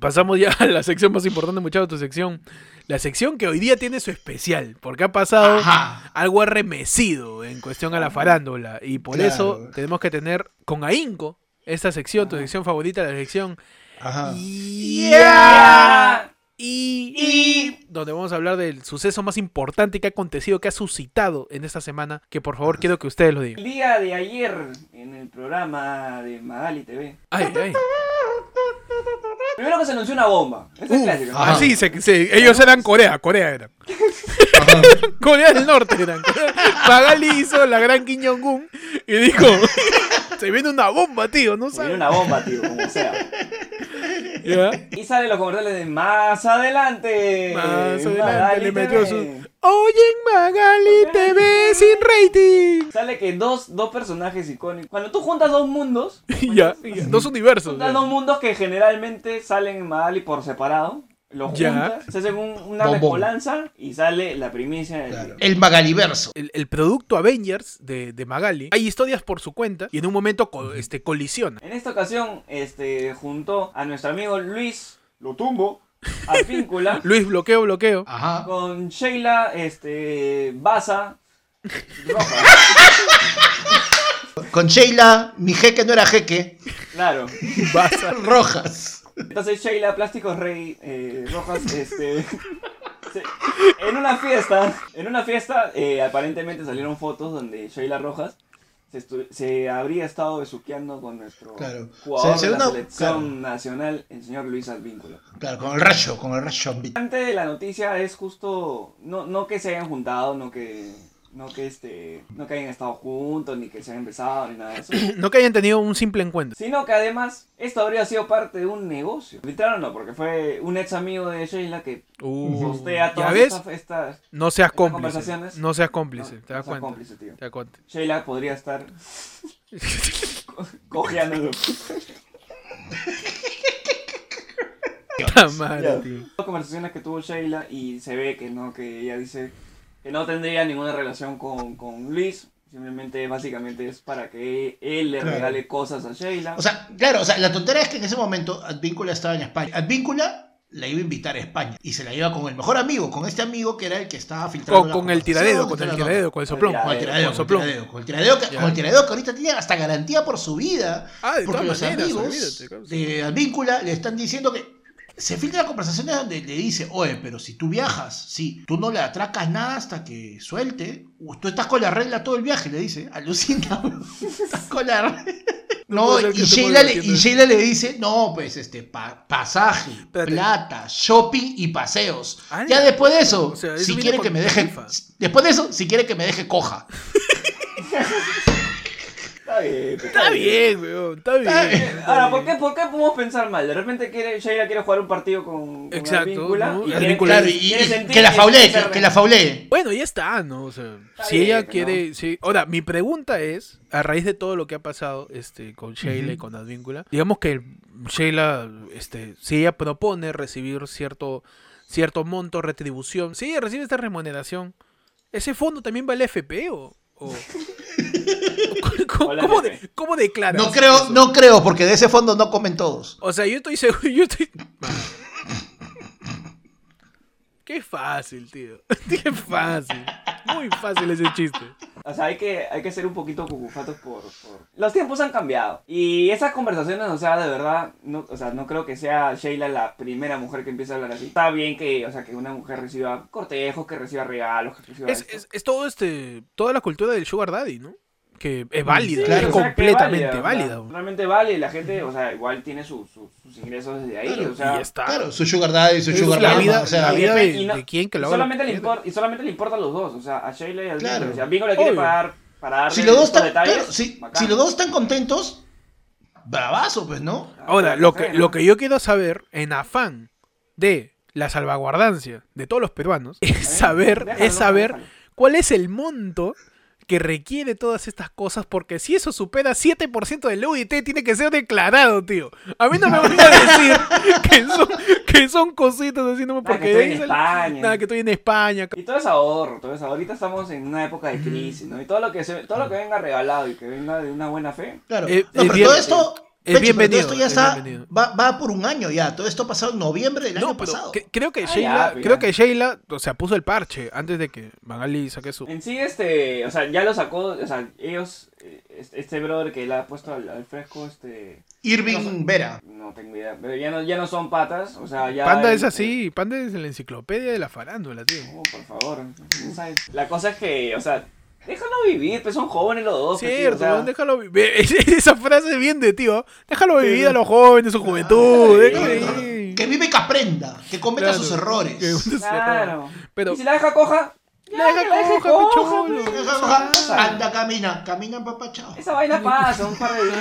Speaker 4: Pasamos ya a la sección más importante, muchachos, tu sección. La sección que hoy día tiene su especial, porque ha pasado
Speaker 6: Ajá.
Speaker 4: algo arremecido en cuestión a la farándula. Y por
Speaker 6: Claro.
Speaker 4: eso tenemos que tener con ahínco esta sección, tu sección favorita, la sección
Speaker 6: Ajá.
Speaker 4: Ya. Y, y donde vamos a hablar del suceso más importante que ha acontecido, que ha suscitado en esta semana, que por favor quiero que ustedes lo
Speaker 5: El
Speaker 4: digan.
Speaker 5: día de ayer, en el programa de Magali TV,
Speaker 4: Ay, ay.
Speaker 5: Primero que se anunció una bomba. Es el
Speaker 4: Uh,
Speaker 5: clásico.
Speaker 6: ajá.
Speaker 4: así, se, se- ellos eran Corea, Corea eran. Corea del Norte eran. Magali hizo la gran Kim Jong-un y dijo, se viene una bomba, tío, no
Speaker 5: Se viene
Speaker 4: sabes.
Speaker 5: una bomba, tío, como sea. Y salen los comerciales de más adelante.
Speaker 4: Más adelante
Speaker 5: Magali
Speaker 4: le metió
Speaker 5: TV.
Speaker 4: su... Oye, Magali TV sin rating.
Speaker 5: Sale que dos, dos personajes icónicos. Cuando tú juntas dos mundos,
Speaker 4: ya, dos universos.
Speaker 5: juntas dos mundos que generalmente salen en Magali por separado. Los
Speaker 4: Ya.
Speaker 5: juntas, se hacen un- una mezcolanza y sale la primicia del
Speaker 6: Claro. El Magaliverso.
Speaker 4: el, el producto Avengers de, de Magali, hay historias por su cuenta y en un momento co- este, colisiona.
Speaker 5: En esta ocasión, este, juntó a nuestro amigo Luis Lo Tumbo, Advíncula,
Speaker 4: Luis, bloqueo, bloqueo.
Speaker 6: Ajá.
Speaker 5: con Sheila, este, Baza, Roja.
Speaker 6: Con Sheila, mi jeque no era jeque.
Speaker 5: Claro.
Speaker 4: Vas a-
Speaker 6: Rojas.
Speaker 5: Entonces Sheila, Plásticos Rey, eh, Rojas, este... se- en una fiesta, en una fiesta, eh, aparentemente salieron fotos donde Sheila Rojas se, estu- se habría estado besuqueando con nuestro
Speaker 6: Claro.
Speaker 5: jugador
Speaker 6: Se- se
Speaker 5: de la
Speaker 6: una-
Speaker 5: selección nacional, el señor Luis Advíncula.
Speaker 6: Claro, con el rayo, con el rayo.
Speaker 5: Antes de la noticia es justo, no, no que se hayan juntado, no que, no que este, no que hayan estado juntos, ni que se hayan besado, ni nada de eso.
Speaker 4: No que hayan tenido un simple encuentro.
Speaker 5: Sino que además esto habría sido parte de un negocio. Literal no, porque fue un ex amigo de Sheila que
Speaker 4: Uh,
Speaker 5: postea
Speaker 4: ¿Ya
Speaker 5: todas
Speaker 4: ves?
Speaker 5: estas, estas-
Speaker 4: No seas
Speaker 5: estas
Speaker 4: cómplice.
Speaker 5: conversaciones.
Speaker 4: No seas cómplice,
Speaker 5: No,
Speaker 4: te das
Speaker 5: no
Speaker 4: cuenta.
Speaker 5: cómplice, tío.
Speaker 4: Te das cuenta.
Speaker 5: Sheila podría estar cojeando.
Speaker 4: Puta madre, tío.
Speaker 5: Las conversaciones que tuvo Sheila y se ve que no, que ella dice que no tendría ninguna relación con, con Luis. Simplemente, básicamente es para que él le
Speaker 6: Claro.
Speaker 5: regale cosas a Sheila.
Speaker 6: O sea, claro, o sea, la tontería es que en ese momento Advíncula estaba en España. Advíncula la iba a invitar a España y se la iba con el mejor amigo, con este amigo que era el que estaba filtrando.
Speaker 4: Con,
Speaker 6: las
Speaker 4: con el tiradero, con el tiradero, con el soplón.
Speaker 5: Con
Speaker 6: el tiradero,
Speaker 4: Con
Speaker 6: el
Speaker 4: soplón.
Speaker 6: tiradero, con el tiradero, que,
Speaker 4: Ya.
Speaker 6: con el tiradero que ahorita tienen hasta garantía por su vida.
Speaker 4: Ah, de
Speaker 6: Porque
Speaker 4: todas
Speaker 6: los
Speaker 4: maneras,
Speaker 6: amigos de Advíncula le están diciendo que se filtran conversaciones donde le dice, oye, pero si tú viajas, si tú no le atracas nada hasta que suelte, tú estás con la regla todo el viaje, le dice, alucina, estás con la regla. No, y Sheila, le, y. Sheila le dice, no, pues este, pa- pasaje,
Speaker 4: Espérate.
Speaker 6: plata, shopping y paseos.
Speaker 4: Ah,
Speaker 6: ya después de eso,
Speaker 4: O sea, eso
Speaker 6: si quiere que me deje,
Speaker 4: tarifa.
Speaker 6: después de eso, si quiere que me deje coja.
Speaker 5: Está bien.
Speaker 4: Está bien, weón, está bien.
Speaker 6: Está bien.
Speaker 4: está
Speaker 5: Ahora. ¿por qué, ¿por qué podemos pensar mal? De repente quiere, Sheila quiere jugar un partido con, con
Speaker 4: Exacto,
Speaker 5: Advíncula
Speaker 4: ¿no?
Speaker 5: y
Speaker 4: Advíncula-
Speaker 5: quiere-
Speaker 6: Claro, y,
Speaker 5: quiere
Speaker 6: y
Speaker 5: sentir
Speaker 6: que la faulee, que, que la faulee.
Speaker 4: Bueno, ya está, ¿no? O sea,
Speaker 5: Está
Speaker 4: si
Speaker 5: bien,
Speaker 4: ella quiere, sí. Ahora, mi pregunta es, a raíz de todo lo que ha pasado este, con Sheila y con Advíncula, digamos que Sheila, este, si ella propone recibir cierto, cierto monto, retribución, si ella recibe esta remuneración, ¿ese fondo también va al FP o...? O- ¿Cómo, cómo de- cómo declaras
Speaker 6: No creo,
Speaker 4: eso?
Speaker 6: no creo, porque de ese fondo no comen todos.
Speaker 4: O sea, yo estoy seguro, yo estoy... Qué fácil, tío. Qué fácil. Muy fácil ese chiste.
Speaker 5: O sea, hay que, hay que ser un poquito cucufatos por, por... Los tiempos han cambiado. Y esas conversaciones, o sea, de verdad, no, o sea, no creo que sea Sheila la primera mujer que empiece a hablar así. Está bien que, o sea, que una mujer reciba cortejos, que reciba regalos, que reciba
Speaker 4: Es, es, es todo este, toda la cultura del sugar daddy, ¿no? Que es válida,
Speaker 6: claro.
Speaker 4: es
Speaker 5: o sea,
Speaker 4: completamente
Speaker 5: válida, o sea,
Speaker 4: válida.
Speaker 5: Realmente vale y la gente, o sea, igual tiene su- su- sus ingresos desde ahí,
Speaker 6: Claro,
Speaker 5: o sea...
Speaker 4: y está.
Speaker 6: Claro, su sugar daddy, su
Speaker 4: Es
Speaker 6: sugar
Speaker 4: la
Speaker 6: mama,
Speaker 4: vida,
Speaker 6: o sea,
Speaker 4: la vida de,
Speaker 5: y no-
Speaker 4: de quien que lo
Speaker 5: solamente, le importa, y solamente le importa a los dos, o sea, a Sheila y al
Speaker 6: Claro.
Speaker 5: Bingo. O sea, Bingo le quiere
Speaker 4: Obvio.
Speaker 5: pagar para darle
Speaker 6: si los dos están,
Speaker 5: detalles.
Speaker 6: claro, si, los dos están contentos, bravazo, pues, ¿no?
Speaker 4: Ahora,
Speaker 5: Ah,
Speaker 4: lo que, lo que yo quiero saber, en afán de la salvaguardancia de todos los peruanos, es saber,
Speaker 5: déjalo,
Speaker 4: es saber
Speaker 5: déjalo.
Speaker 4: cuál es el monto que requiere todas estas cosas, porque si eso supera 7% del UIT, tiene que ser declarado, tío. A mí no me van a decir que son, que son cositas así, no
Speaker 5: Nada,
Speaker 4: porque
Speaker 5: que estoy en España.
Speaker 4: Nada, que estoy en España.
Speaker 5: Y todo es ahorro, todo es ahorro. Ahorita estamos en una época de crisis, ¿no? Y todo lo que se, todo lo que venga regalado y que venga de una buena fe.
Speaker 6: Claro.
Speaker 4: Eh,
Speaker 6: no, pero
Speaker 4: bien-
Speaker 6: todo esto,
Speaker 4: es
Speaker 6: Pechi, pero
Speaker 4: bienvenido,
Speaker 6: todo esto ya
Speaker 4: es
Speaker 6: está, va, va por un año ya. Todo esto pasó en noviembre del
Speaker 4: No,
Speaker 6: año pasado.
Speaker 4: que- creo que
Speaker 5: Ah,
Speaker 4: Sheila,
Speaker 5: ya,
Speaker 4: creo que Sheila, o sea, puso el parche antes de que Magali saque su.
Speaker 5: En sí, este, o sea, ya lo sacó, o sea, ellos, eh, este, este brother que le ha puesto al, al fresco, este,
Speaker 6: Irving Vera.
Speaker 5: no tengo idea, pero ya no, ya no son patas, o sea, ya...
Speaker 4: Panda es así, Panda es la enciclopedia de la farándula, tío.
Speaker 5: Oh, por favor, no sabes. La cosa es que, o sea, déjalo vivir, pues son jóvenes los dos. pues, tío,
Speaker 4: Cierto,
Speaker 5: o sea,
Speaker 4: weón, déjalo vivir. Esa frase bien de tío. Déjalo vivir a los jóvenes, su juventud.
Speaker 5: vivir.
Speaker 6: Que vive que aprenda, que cometa
Speaker 4: Claro,
Speaker 6: sus errores.
Speaker 5: Claro.
Speaker 4: Pero-
Speaker 5: Y si la deja coja,
Speaker 4: La deja coja,
Speaker 5: coja,
Speaker 4: picholo.
Speaker 5: pues.
Speaker 6: Anda, camina, camina, papá, chao.
Speaker 5: Esa vaina pasa un par de días.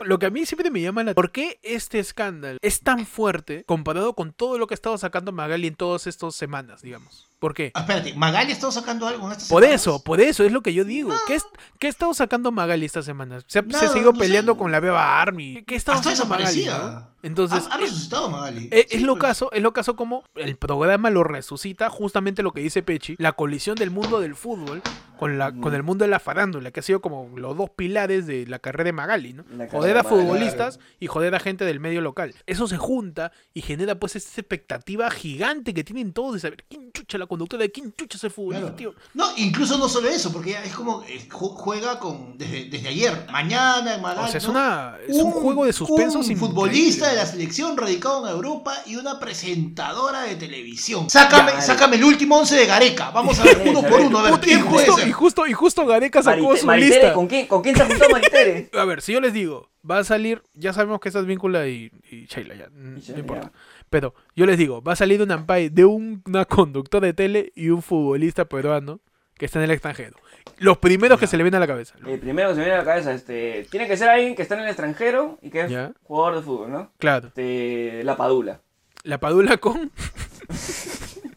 Speaker 4: Lo que a mí siempre me llama la ¿Por qué este escándalo es tan fuerte comparado con todo lo que ha estado sacando Magali en todas estas semanas, digamos? ¿Por qué?
Speaker 6: Ah, Espérate, ¿Magali ha estado sacando algo en estas
Speaker 4: Por
Speaker 6: semanas?
Speaker 4: eso, por eso es lo que yo digo. ¿Qué, es- ¿Qué ha estado sacando Magali esta semana? Se, ha- se
Speaker 6: Nada,
Speaker 4: siguió
Speaker 6: no
Speaker 4: peleando con la Beba Army. ¿Qué ha estado
Speaker 6: Hasta
Speaker 4: haciendo Magali? Entonces,
Speaker 6: ha, ha resucitado Magali. Sí,
Speaker 4: es lo
Speaker 6: pues.
Speaker 4: caso, es lo caso como el programa lo resucita, justamente lo que dice Pechi, la colisión del mundo del fútbol con la con el mundo de la farándula, que ha sido como los dos pilares de la carrera de Magali, ¿no? Joder a
Speaker 5: Magali,
Speaker 4: futbolistas y joder a gente del medio local. Eso se junta y genera pues esta expectativa gigante que tienen todos de saber quién chucha la conductora, de quién chucha ese futbolista,
Speaker 6: Claro.
Speaker 4: tío.
Speaker 6: No, incluso no solo eso, porque ya es como eh, ju- juega con desde, desde ayer, mañana en Magali.
Speaker 4: O sea, es
Speaker 6: ¿no?
Speaker 4: una es un, juego de suspensos
Speaker 6: Un
Speaker 4: increíble.
Speaker 6: futbolista de la selección radicado en Europa y una presentadora de televisión. Sácame,
Speaker 5: Ya,
Speaker 6: sácame el último once de Gareca. Vamos a ver uno por uno, a ver
Speaker 4: y
Speaker 6: quién puede
Speaker 4: justo,
Speaker 6: ser.
Speaker 4: y justo y justo Gareca sacó
Speaker 5: Marite-
Speaker 4: su
Speaker 5: Maritere,
Speaker 4: lista.
Speaker 5: ¿con quién, ¿con quién se juntó Maritere?
Speaker 4: A ver, si yo les digo, va a salir, ya sabemos que esa es Víncula y, y Sheila, ya,
Speaker 5: Y Sheila,
Speaker 4: no importa.
Speaker 5: ya.
Speaker 4: Pero yo les digo, va a salir un ampay de un- una conductora de tele y un futbolista peruano que está en el extranjero. Los primeros que se le ven a la cabeza.
Speaker 5: El primero que se me viene a la cabeza, este, tiene que ser alguien que está en el extranjero y que es jugador de fútbol, ¿no?
Speaker 4: Claro.
Speaker 5: Este, la Padula.
Speaker 4: La Padula con...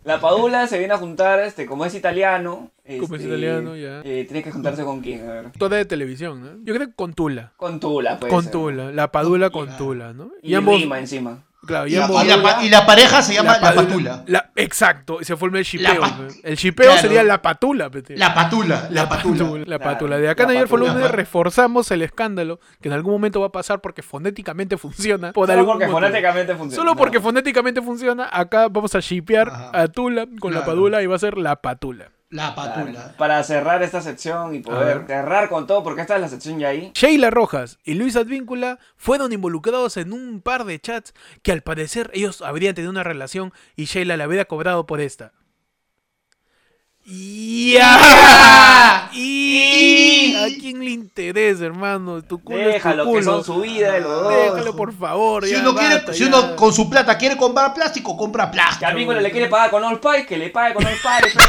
Speaker 5: La Padula se viene a juntar, este, como es italiano.
Speaker 4: Como es
Speaker 5: este,
Speaker 4: italiano, ya.
Speaker 5: eh, tiene que juntarse con quién, a ver.
Speaker 4: Toda de televisión, ¿no? Yo creo que con Tula.
Speaker 5: Con Tula, pues.
Speaker 4: con Tula. La Padula con. Tula, ¿no?
Speaker 5: Y,
Speaker 4: ambos...
Speaker 5: rima encima.
Speaker 4: Claro, y
Speaker 6: la,
Speaker 4: ambos...
Speaker 6: y la pa- y la pareja se llama La, Patula.
Speaker 4: la- exacto, y se forma el ¿no? El shipeo
Speaker 6: Claro.
Speaker 4: sería la Patula, pete.
Speaker 6: La Patula. La, Patula.
Speaker 4: La patula. De acá en ayer fue
Speaker 5: patula.
Speaker 4: lunes reforzamos el escándalo que en algún momento va a pasar porque fonéticamente funciona. Por
Speaker 5: Solo
Speaker 4: algún
Speaker 5: porque
Speaker 4: motivo.
Speaker 5: fonéticamente funciona.
Speaker 4: Solo porque
Speaker 5: No.
Speaker 4: fonéticamente funciona, acá vamos a shipear
Speaker 6: Ajá.
Speaker 4: a Tula con la. Padula y va a ser la Patula.
Speaker 6: La Patula.
Speaker 5: Para cerrar esta sección y poder cerrar con todo, porque esta es la sección ya ahí.
Speaker 4: Sheila Rojas y Luis Advíncula fueron involucrados en un par de chats que al parecer ellos habrían tenido una relación y Sheila le habría cobrado por esta. ¡Ya! ¿Y a quién le interesa, hermano? Tu culo es tu
Speaker 5: Déjalo, que son su vida de los dos.
Speaker 4: Déjalo, por favor.
Speaker 6: Si
Speaker 4: ya,
Speaker 6: uno, quiere,
Speaker 4: basta,
Speaker 6: si
Speaker 4: ya.
Speaker 6: uno con su plata quiere comprar plástico, compra plástico.
Speaker 5: al vínculo le quiere pagar con All Pie, que le pague con All Pie.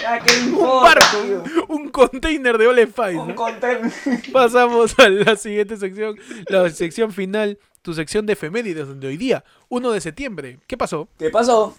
Speaker 5: Ya, que
Speaker 4: Un
Speaker 5: importa, tío?
Speaker 4: un container de
Speaker 5: contenedor.
Speaker 4: Pasamos a la siguiente sección, la sección final, tu sección de efemérides, donde hoy día, 1 de septiembre, ¿qué pasó?
Speaker 5: ¿Qué pasó?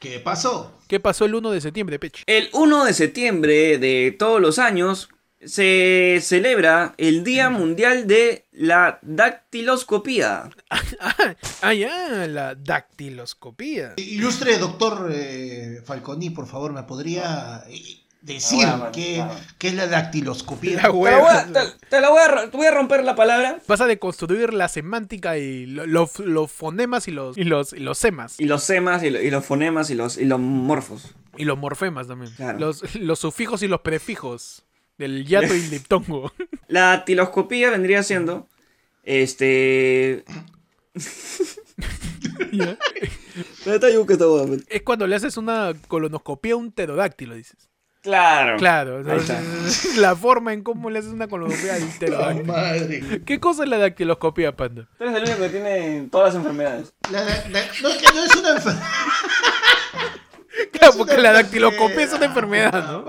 Speaker 6: ¿Qué pasó?
Speaker 4: ¿Qué pasó el 1 de septiembre, Pech?
Speaker 5: El 1 de septiembre de todos los años se celebra el Día Mundial de la Dactiloscopía.
Speaker 4: Ah, ah, ya, la dactiloscopía.
Speaker 6: Ilustre doctor eh, Falconi, por favor, ¿me podría eh, decir
Speaker 5: Ah, bueno,
Speaker 6: qué, qué es la dactiloscopía?
Speaker 4: La
Speaker 5: Te, la voy a, te- te la voy a te voy a romper la palabra
Speaker 4: Vas a deconstruir la semántica y lo- lo- los fonemas y los, y los, y los semas.
Speaker 5: y los semas y, lo- y los fonemas y los, y los morfos.
Speaker 4: Y los morfemas también.
Speaker 5: Claro.
Speaker 4: Los, los sufijos y los prefijos. Del yato y el diptongo.
Speaker 5: La dactiloscopía vendría siendo este
Speaker 4: es cuando le haces una colonoscopía a un pterodáctilo, dices.
Speaker 5: Claro.
Speaker 4: Claro, entonces, la forma en cómo le haces una colonoscopia al
Speaker 6: ¡Ay,
Speaker 4: pterodáctilo.
Speaker 6: madre!
Speaker 4: ¿Qué cosa es la dactiloscopia, panda?
Speaker 5: Tú eres el único que tiene todas las enfermedades.
Speaker 6: La- la- la- no, es que no es una enfermedad.
Speaker 4: Claro, porque la dactiloscopia es una enfermedad, ¿no?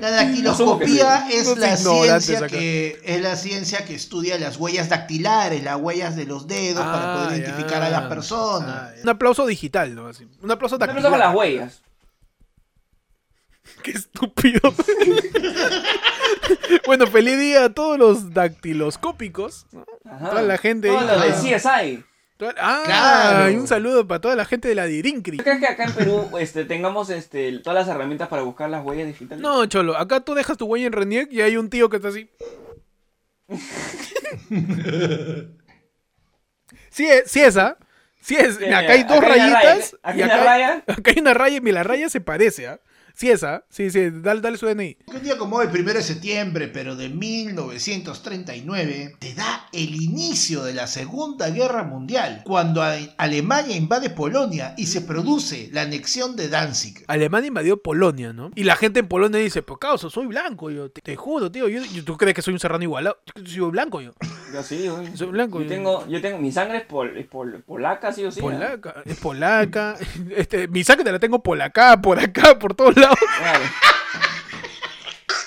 Speaker 6: La dactiloscopía es la ciencia que es la ciencia que estudia las huellas dactilares, las huellas de los dedos para
Speaker 4: Ah,
Speaker 6: poder
Speaker 4: ya.
Speaker 6: identificar a las personas.
Speaker 4: Ah, un aplauso digital, ¿no? Así. Un aplauso
Speaker 5: ¿Qué
Speaker 4: dactilar.
Speaker 5: pasa con las huellas?
Speaker 4: Qué estúpido. bueno, feliz día a todos los dactiloscópicos. ¿no? Toda la gente
Speaker 5: Todos los de CSI.
Speaker 4: Toda- Ah,
Speaker 6: Claro.
Speaker 4: y un saludo para toda la gente de la Dirincri.
Speaker 5: ¿Tú crees que acá en Perú este, tengamos este, todas las herramientas para buscar las huellas digitales?
Speaker 4: No, cholo, acá tú dejas tu huella en Reniec y hay un tío que está así. Sí, es, sí esa. Sí es.
Speaker 5: Sí,
Speaker 4: acá hay
Speaker 5: acá
Speaker 4: dos
Speaker 5: hay una
Speaker 4: rayitas.
Speaker 5: raya, aquí
Speaker 4: y
Speaker 5: hay una
Speaker 4: acá,
Speaker 5: raya.
Speaker 4: acá hay una raya y mira, la raya se parece, ¿ah? Sí esa. Sí, sí, dale, dale su DNI.
Speaker 6: Un día como hoy, primero de septiembre, pero de 1939, te da el inicio de la Segunda Guerra Mundial, cuando Alemania invade Polonia y se produce la anexión de Danzig.
Speaker 4: Alemania invadió Polonia, ¿no? Y la gente en Polonia dice, pues causa, soy blanco, yo te, te juro, tío. Yo, yo- ¿Tú crees que soy un serrano igualado? Yo soy blanco, yo.
Speaker 5: Yo sí, güey.
Speaker 4: Soy blanco.
Speaker 5: Yo tengo, yo tengo, mi sangre es, pol, es pol- polaca, sí o sí. ¿eh?
Speaker 4: Polaca, es polaca. Este, mi sangre la tengo por acá, por acá, por todos lados.
Speaker 5: Claro.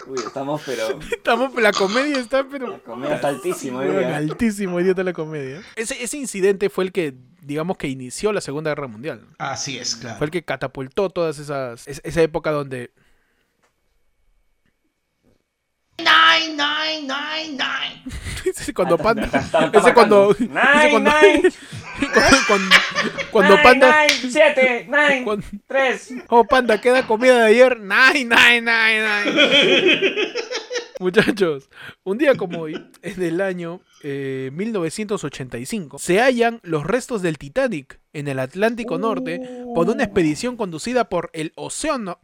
Speaker 5: Uy, estamos, pero.
Speaker 4: Estamos, la comedia está, pero.
Speaker 5: La comedia está altísima, hoy día.
Speaker 4: altísimo, idiota la comedia. Ese, ese incidente fue el que, digamos, que inició la Segunda Guerra Mundial.
Speaker 6: Así es, claro.
Speaker 4: Fue el que catapultó todas esas. es- esa época donde.
Speaker 6: Nine, nine, nine, nine.
Speaker 4: ese cuando Panda. Ese cuando.
Speaker 5: Nine,
Speaker 4: cuando.
Speaker 5: nine.
Speaker 4: cuando, cuando,
Speaker 5: Nine,
Speaker 4: Panda.
Speaker 5: nine, siete, nine,
Speaker 4: Cuando-
Speaker 5: tres.
Speaker 4: Oh, Panda, queda comida de ayer. Nine, nine, nine, nine. Muchachos, un día como hoy, en el año eh, 1985, se hallan los restos del Titanic en el Atlántico Norte por una expedición conducida por el océano,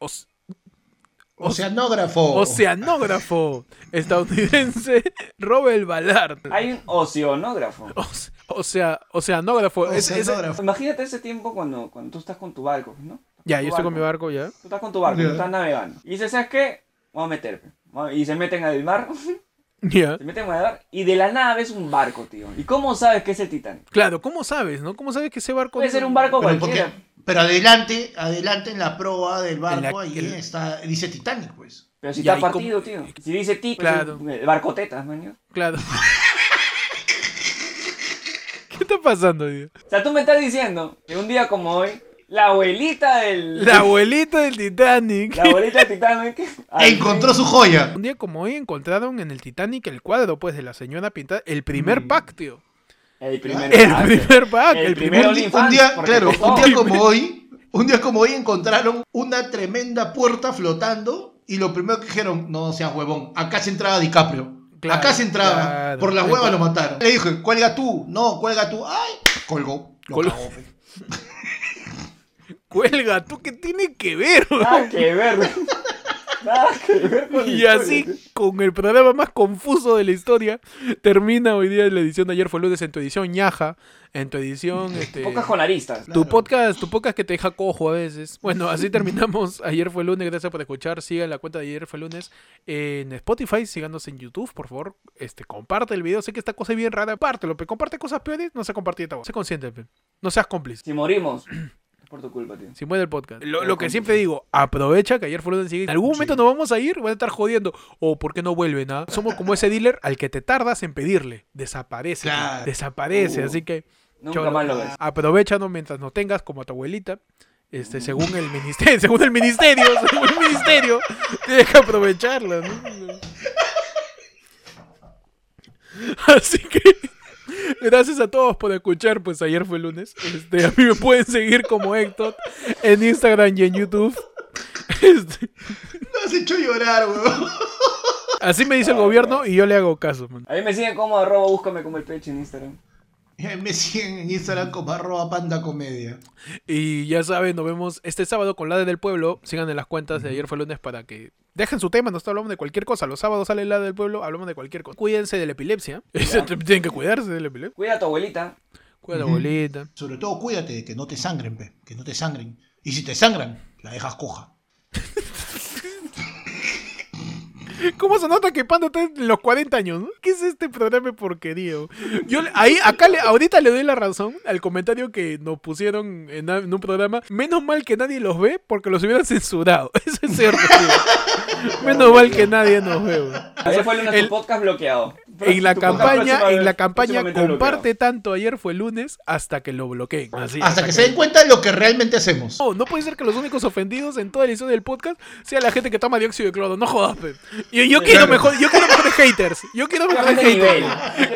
Speaker 6: Oceanógrafo.
Speaker 4: oceanógrafo estadounidense Robert Ballard.
Speaker 5: Hay un oceanógrafo.
Speaker 4: Oce- Osea, oceanógrafo. es- es-
Speaker 6: Oceanógrafo.
Speaker 5: Imagínate ese tiempo cuando, cuando tú estás con tu barco, ¿no?
Speaker 4: ya, yo estoy con mi barco ya.
Speaker 5: Tú estás con tu barco,
Speaker 6: Ya.
Speaker 5: tú estás navegando. Y dices, ¿sabes qué? Vamos a meterme. Y se meten al mar,
Speaker 4: Ya.
Speaker 5: se meten al mar, y de la nada ves un barco, tío. ¿Y cómo sabes que es el Titanic?
Speaker 4: Claro, ¿cómo sabes, no? ¿Cómo sabes que ese barco
Speaker 5: Puede ser un barco cualquiera.
Speaker 6: Pero adelante, adelante en la proa del barco, ahí
Speaker 4: el-
Speaker 6: está, dice Titanic, pues.
Speaker 5: Pero si
Speaker 4: Ya,
Speaker 5: está
Speaker 4: ¿y cómo-
Speaker 5: partido, tío. Si dice tic,
Speaker 4: Claro.
Speaker 5: pues, el barco tetas, man.
Speaker 4: Claro. ¿Qué está pasando, tío?
Speaker 5: O sea, tú me estás diciendo que un día como hoy, la abuelita del...
Speaker 4: La abuelita del Titanic.
Speaker 5: La abuelita del Titanic...
Speaker 6: Encontró su joya.
Speaker 4: Un día como hoy encontraron en el Titanic el cuadro, pues, de la señora pintada, el primer
Speaker 5: Mm.
Speaker 4: pack, tío.
Speaker 5: El primer
Speaker 4: El
Speaker 5: pack.
Speaker 4: primer pack, el,
Speaker 5: El
Speaker 4: primer...
Speaker 6: Un, un día, claro,
Speaker 5: costó.
Speaker 6: un día como hoy, un día como hoy encontraron una tremenda puerta flotando y lo primero que dijeron, no seas huevón, acá se entraba DiCaprio.
Speaker 4: Claro,
Speaker 6: acá se entraba.
Speaker 4: claro.
Speaker 6: Por la hueva lo mataron. Le dije, cuelga tú. No, cuelga tú. Ay, colgó. Lo cagó, pe.
Speaker 4: Cuelga, ¿tú qué tiene que ver?
Speaker 5: Ah, que ver. Nada que ver con
Speaker 4: Y así, con el programa más confuso de la historia, termina hoy día la edición de ayer fue lunes en tu edición ñaja, en tu edición este,
Speaker 5: Pocas con aristas.
Speaker 4: tu podcast, tu podcast que te deja cojo a veces. Bueno, así terminamos. Ayer fue lunes, gracias por escuchar. Sigan la cuenta de ayer fue lunes en Spotify, síganos en YouTube, por favor. Este, comparte el video. Sé que esta cosa es bien rara, compártelo, pe. comparte cosas peores, no se compartir esta voz. Sé consciente, pe. No seas cómplice.
Speaker 5: Si morimos, por tu culpa, tío.
Speaker 4: Si muere el podcast. Lo, lo que siempre digo, aprovecha que ayer fue lunes. sigue. En algún momento
Speaker 6: Sí.
Speaker 4: nos vamos a ir, van a estar jodiendo. O ¿por qué no vuelven? ah? Somos como ese dealer al que te tardas en pedirle. Desaparece.
Speaker 6: Claro.
Speaker 4: Desaparece.
Speaker 5: Uh.
Speaker 4: Así que
Speaker 5: Nunca
Speaker 4: Cholo,
Speaker 5: más lo ves.
Speaker 4: Aprovechanos mientras no tengas, como a tu abuelita. Este, según el ministerio, según el ministerio, según el ministerio, tienes que aprovecharla, ¿no? Así que gracias a todos por escuchar, pues ayer fue lunes. Este, a mí me pueden seguir como Héctor en Instagram y en YouTube. Este,
Speaker 6: Me has hecho llorar, weón.
Speaker 4: así me dice el gobierno y yo le hago caso, man.
Speaker 5: A mí me siguen como arroba, búscame como el pecho en Instagram.
Speaker 6: Me siguen en Instagram como arroba panda comedia.
Speaker 4: Y ya saben, nos vemos este sábado con la de del pueblo. Sigan en las cuentas de ayer fue lunes para que dejen su tema. Nosotros hablamos de cualquier cosa. Los sábados sale la del pueblo, hablamos de cualquier cosa. Cuídense de la epilepsia. Tienen que cuidarse de la epilepsia.
Speaker 5: Cuida a tu abuelita.
Speaker 4: Cuida a
Speaker 6: Ujú.
Speaker 4: abuelita.
Speaker 6: Sobre todo cuídate de que no te sangren, pe. Que no te sangren. Y si te sangran, la dejas coja.
Speaker 4: ¿Cómo se nota que Panda está en los 40 años? no? ¿Qué es este programa de porquería? Yo le- ahí, acá, le- ahorita le doy la razón al comentario que nos pusieron en, un programa. Menos mal que nadie los ve porque los hubieran censurado. Eso es cierto, tío. Menos mal que nadie nos ve.
Speaker 5: Ayer fue el lunes
Speaker 4: el-
Speaker 5: podcast bloqueado.
Speaker 4: En la campaña, en la campaña comparte tanto ayer fue lunes hasta que lo bloqueen. Así,
Speaker 6: Hasta que se den cuenta de lo que realmente hacemos.
Speaker 4: No, no puede ser que los únicos ofendidos en toda la historia del podcast sea la gente que toma dióxido de cloro. No jodas, pe. Yo, yo quiero
Speaker 6: Claro.
Speaker 4: mejor, yo quiero mejores haters. Yo quiero mejores haters.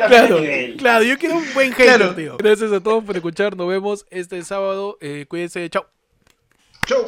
Speaker 4: Claro, claro, yo quiero un buen hater,
Speaker 6: Claro.
Speaker 4: tío. Gracias a todos por escuchar. Nos vemos este sábado. Eh, cuídense. Chao.
Speaker 6: Chau.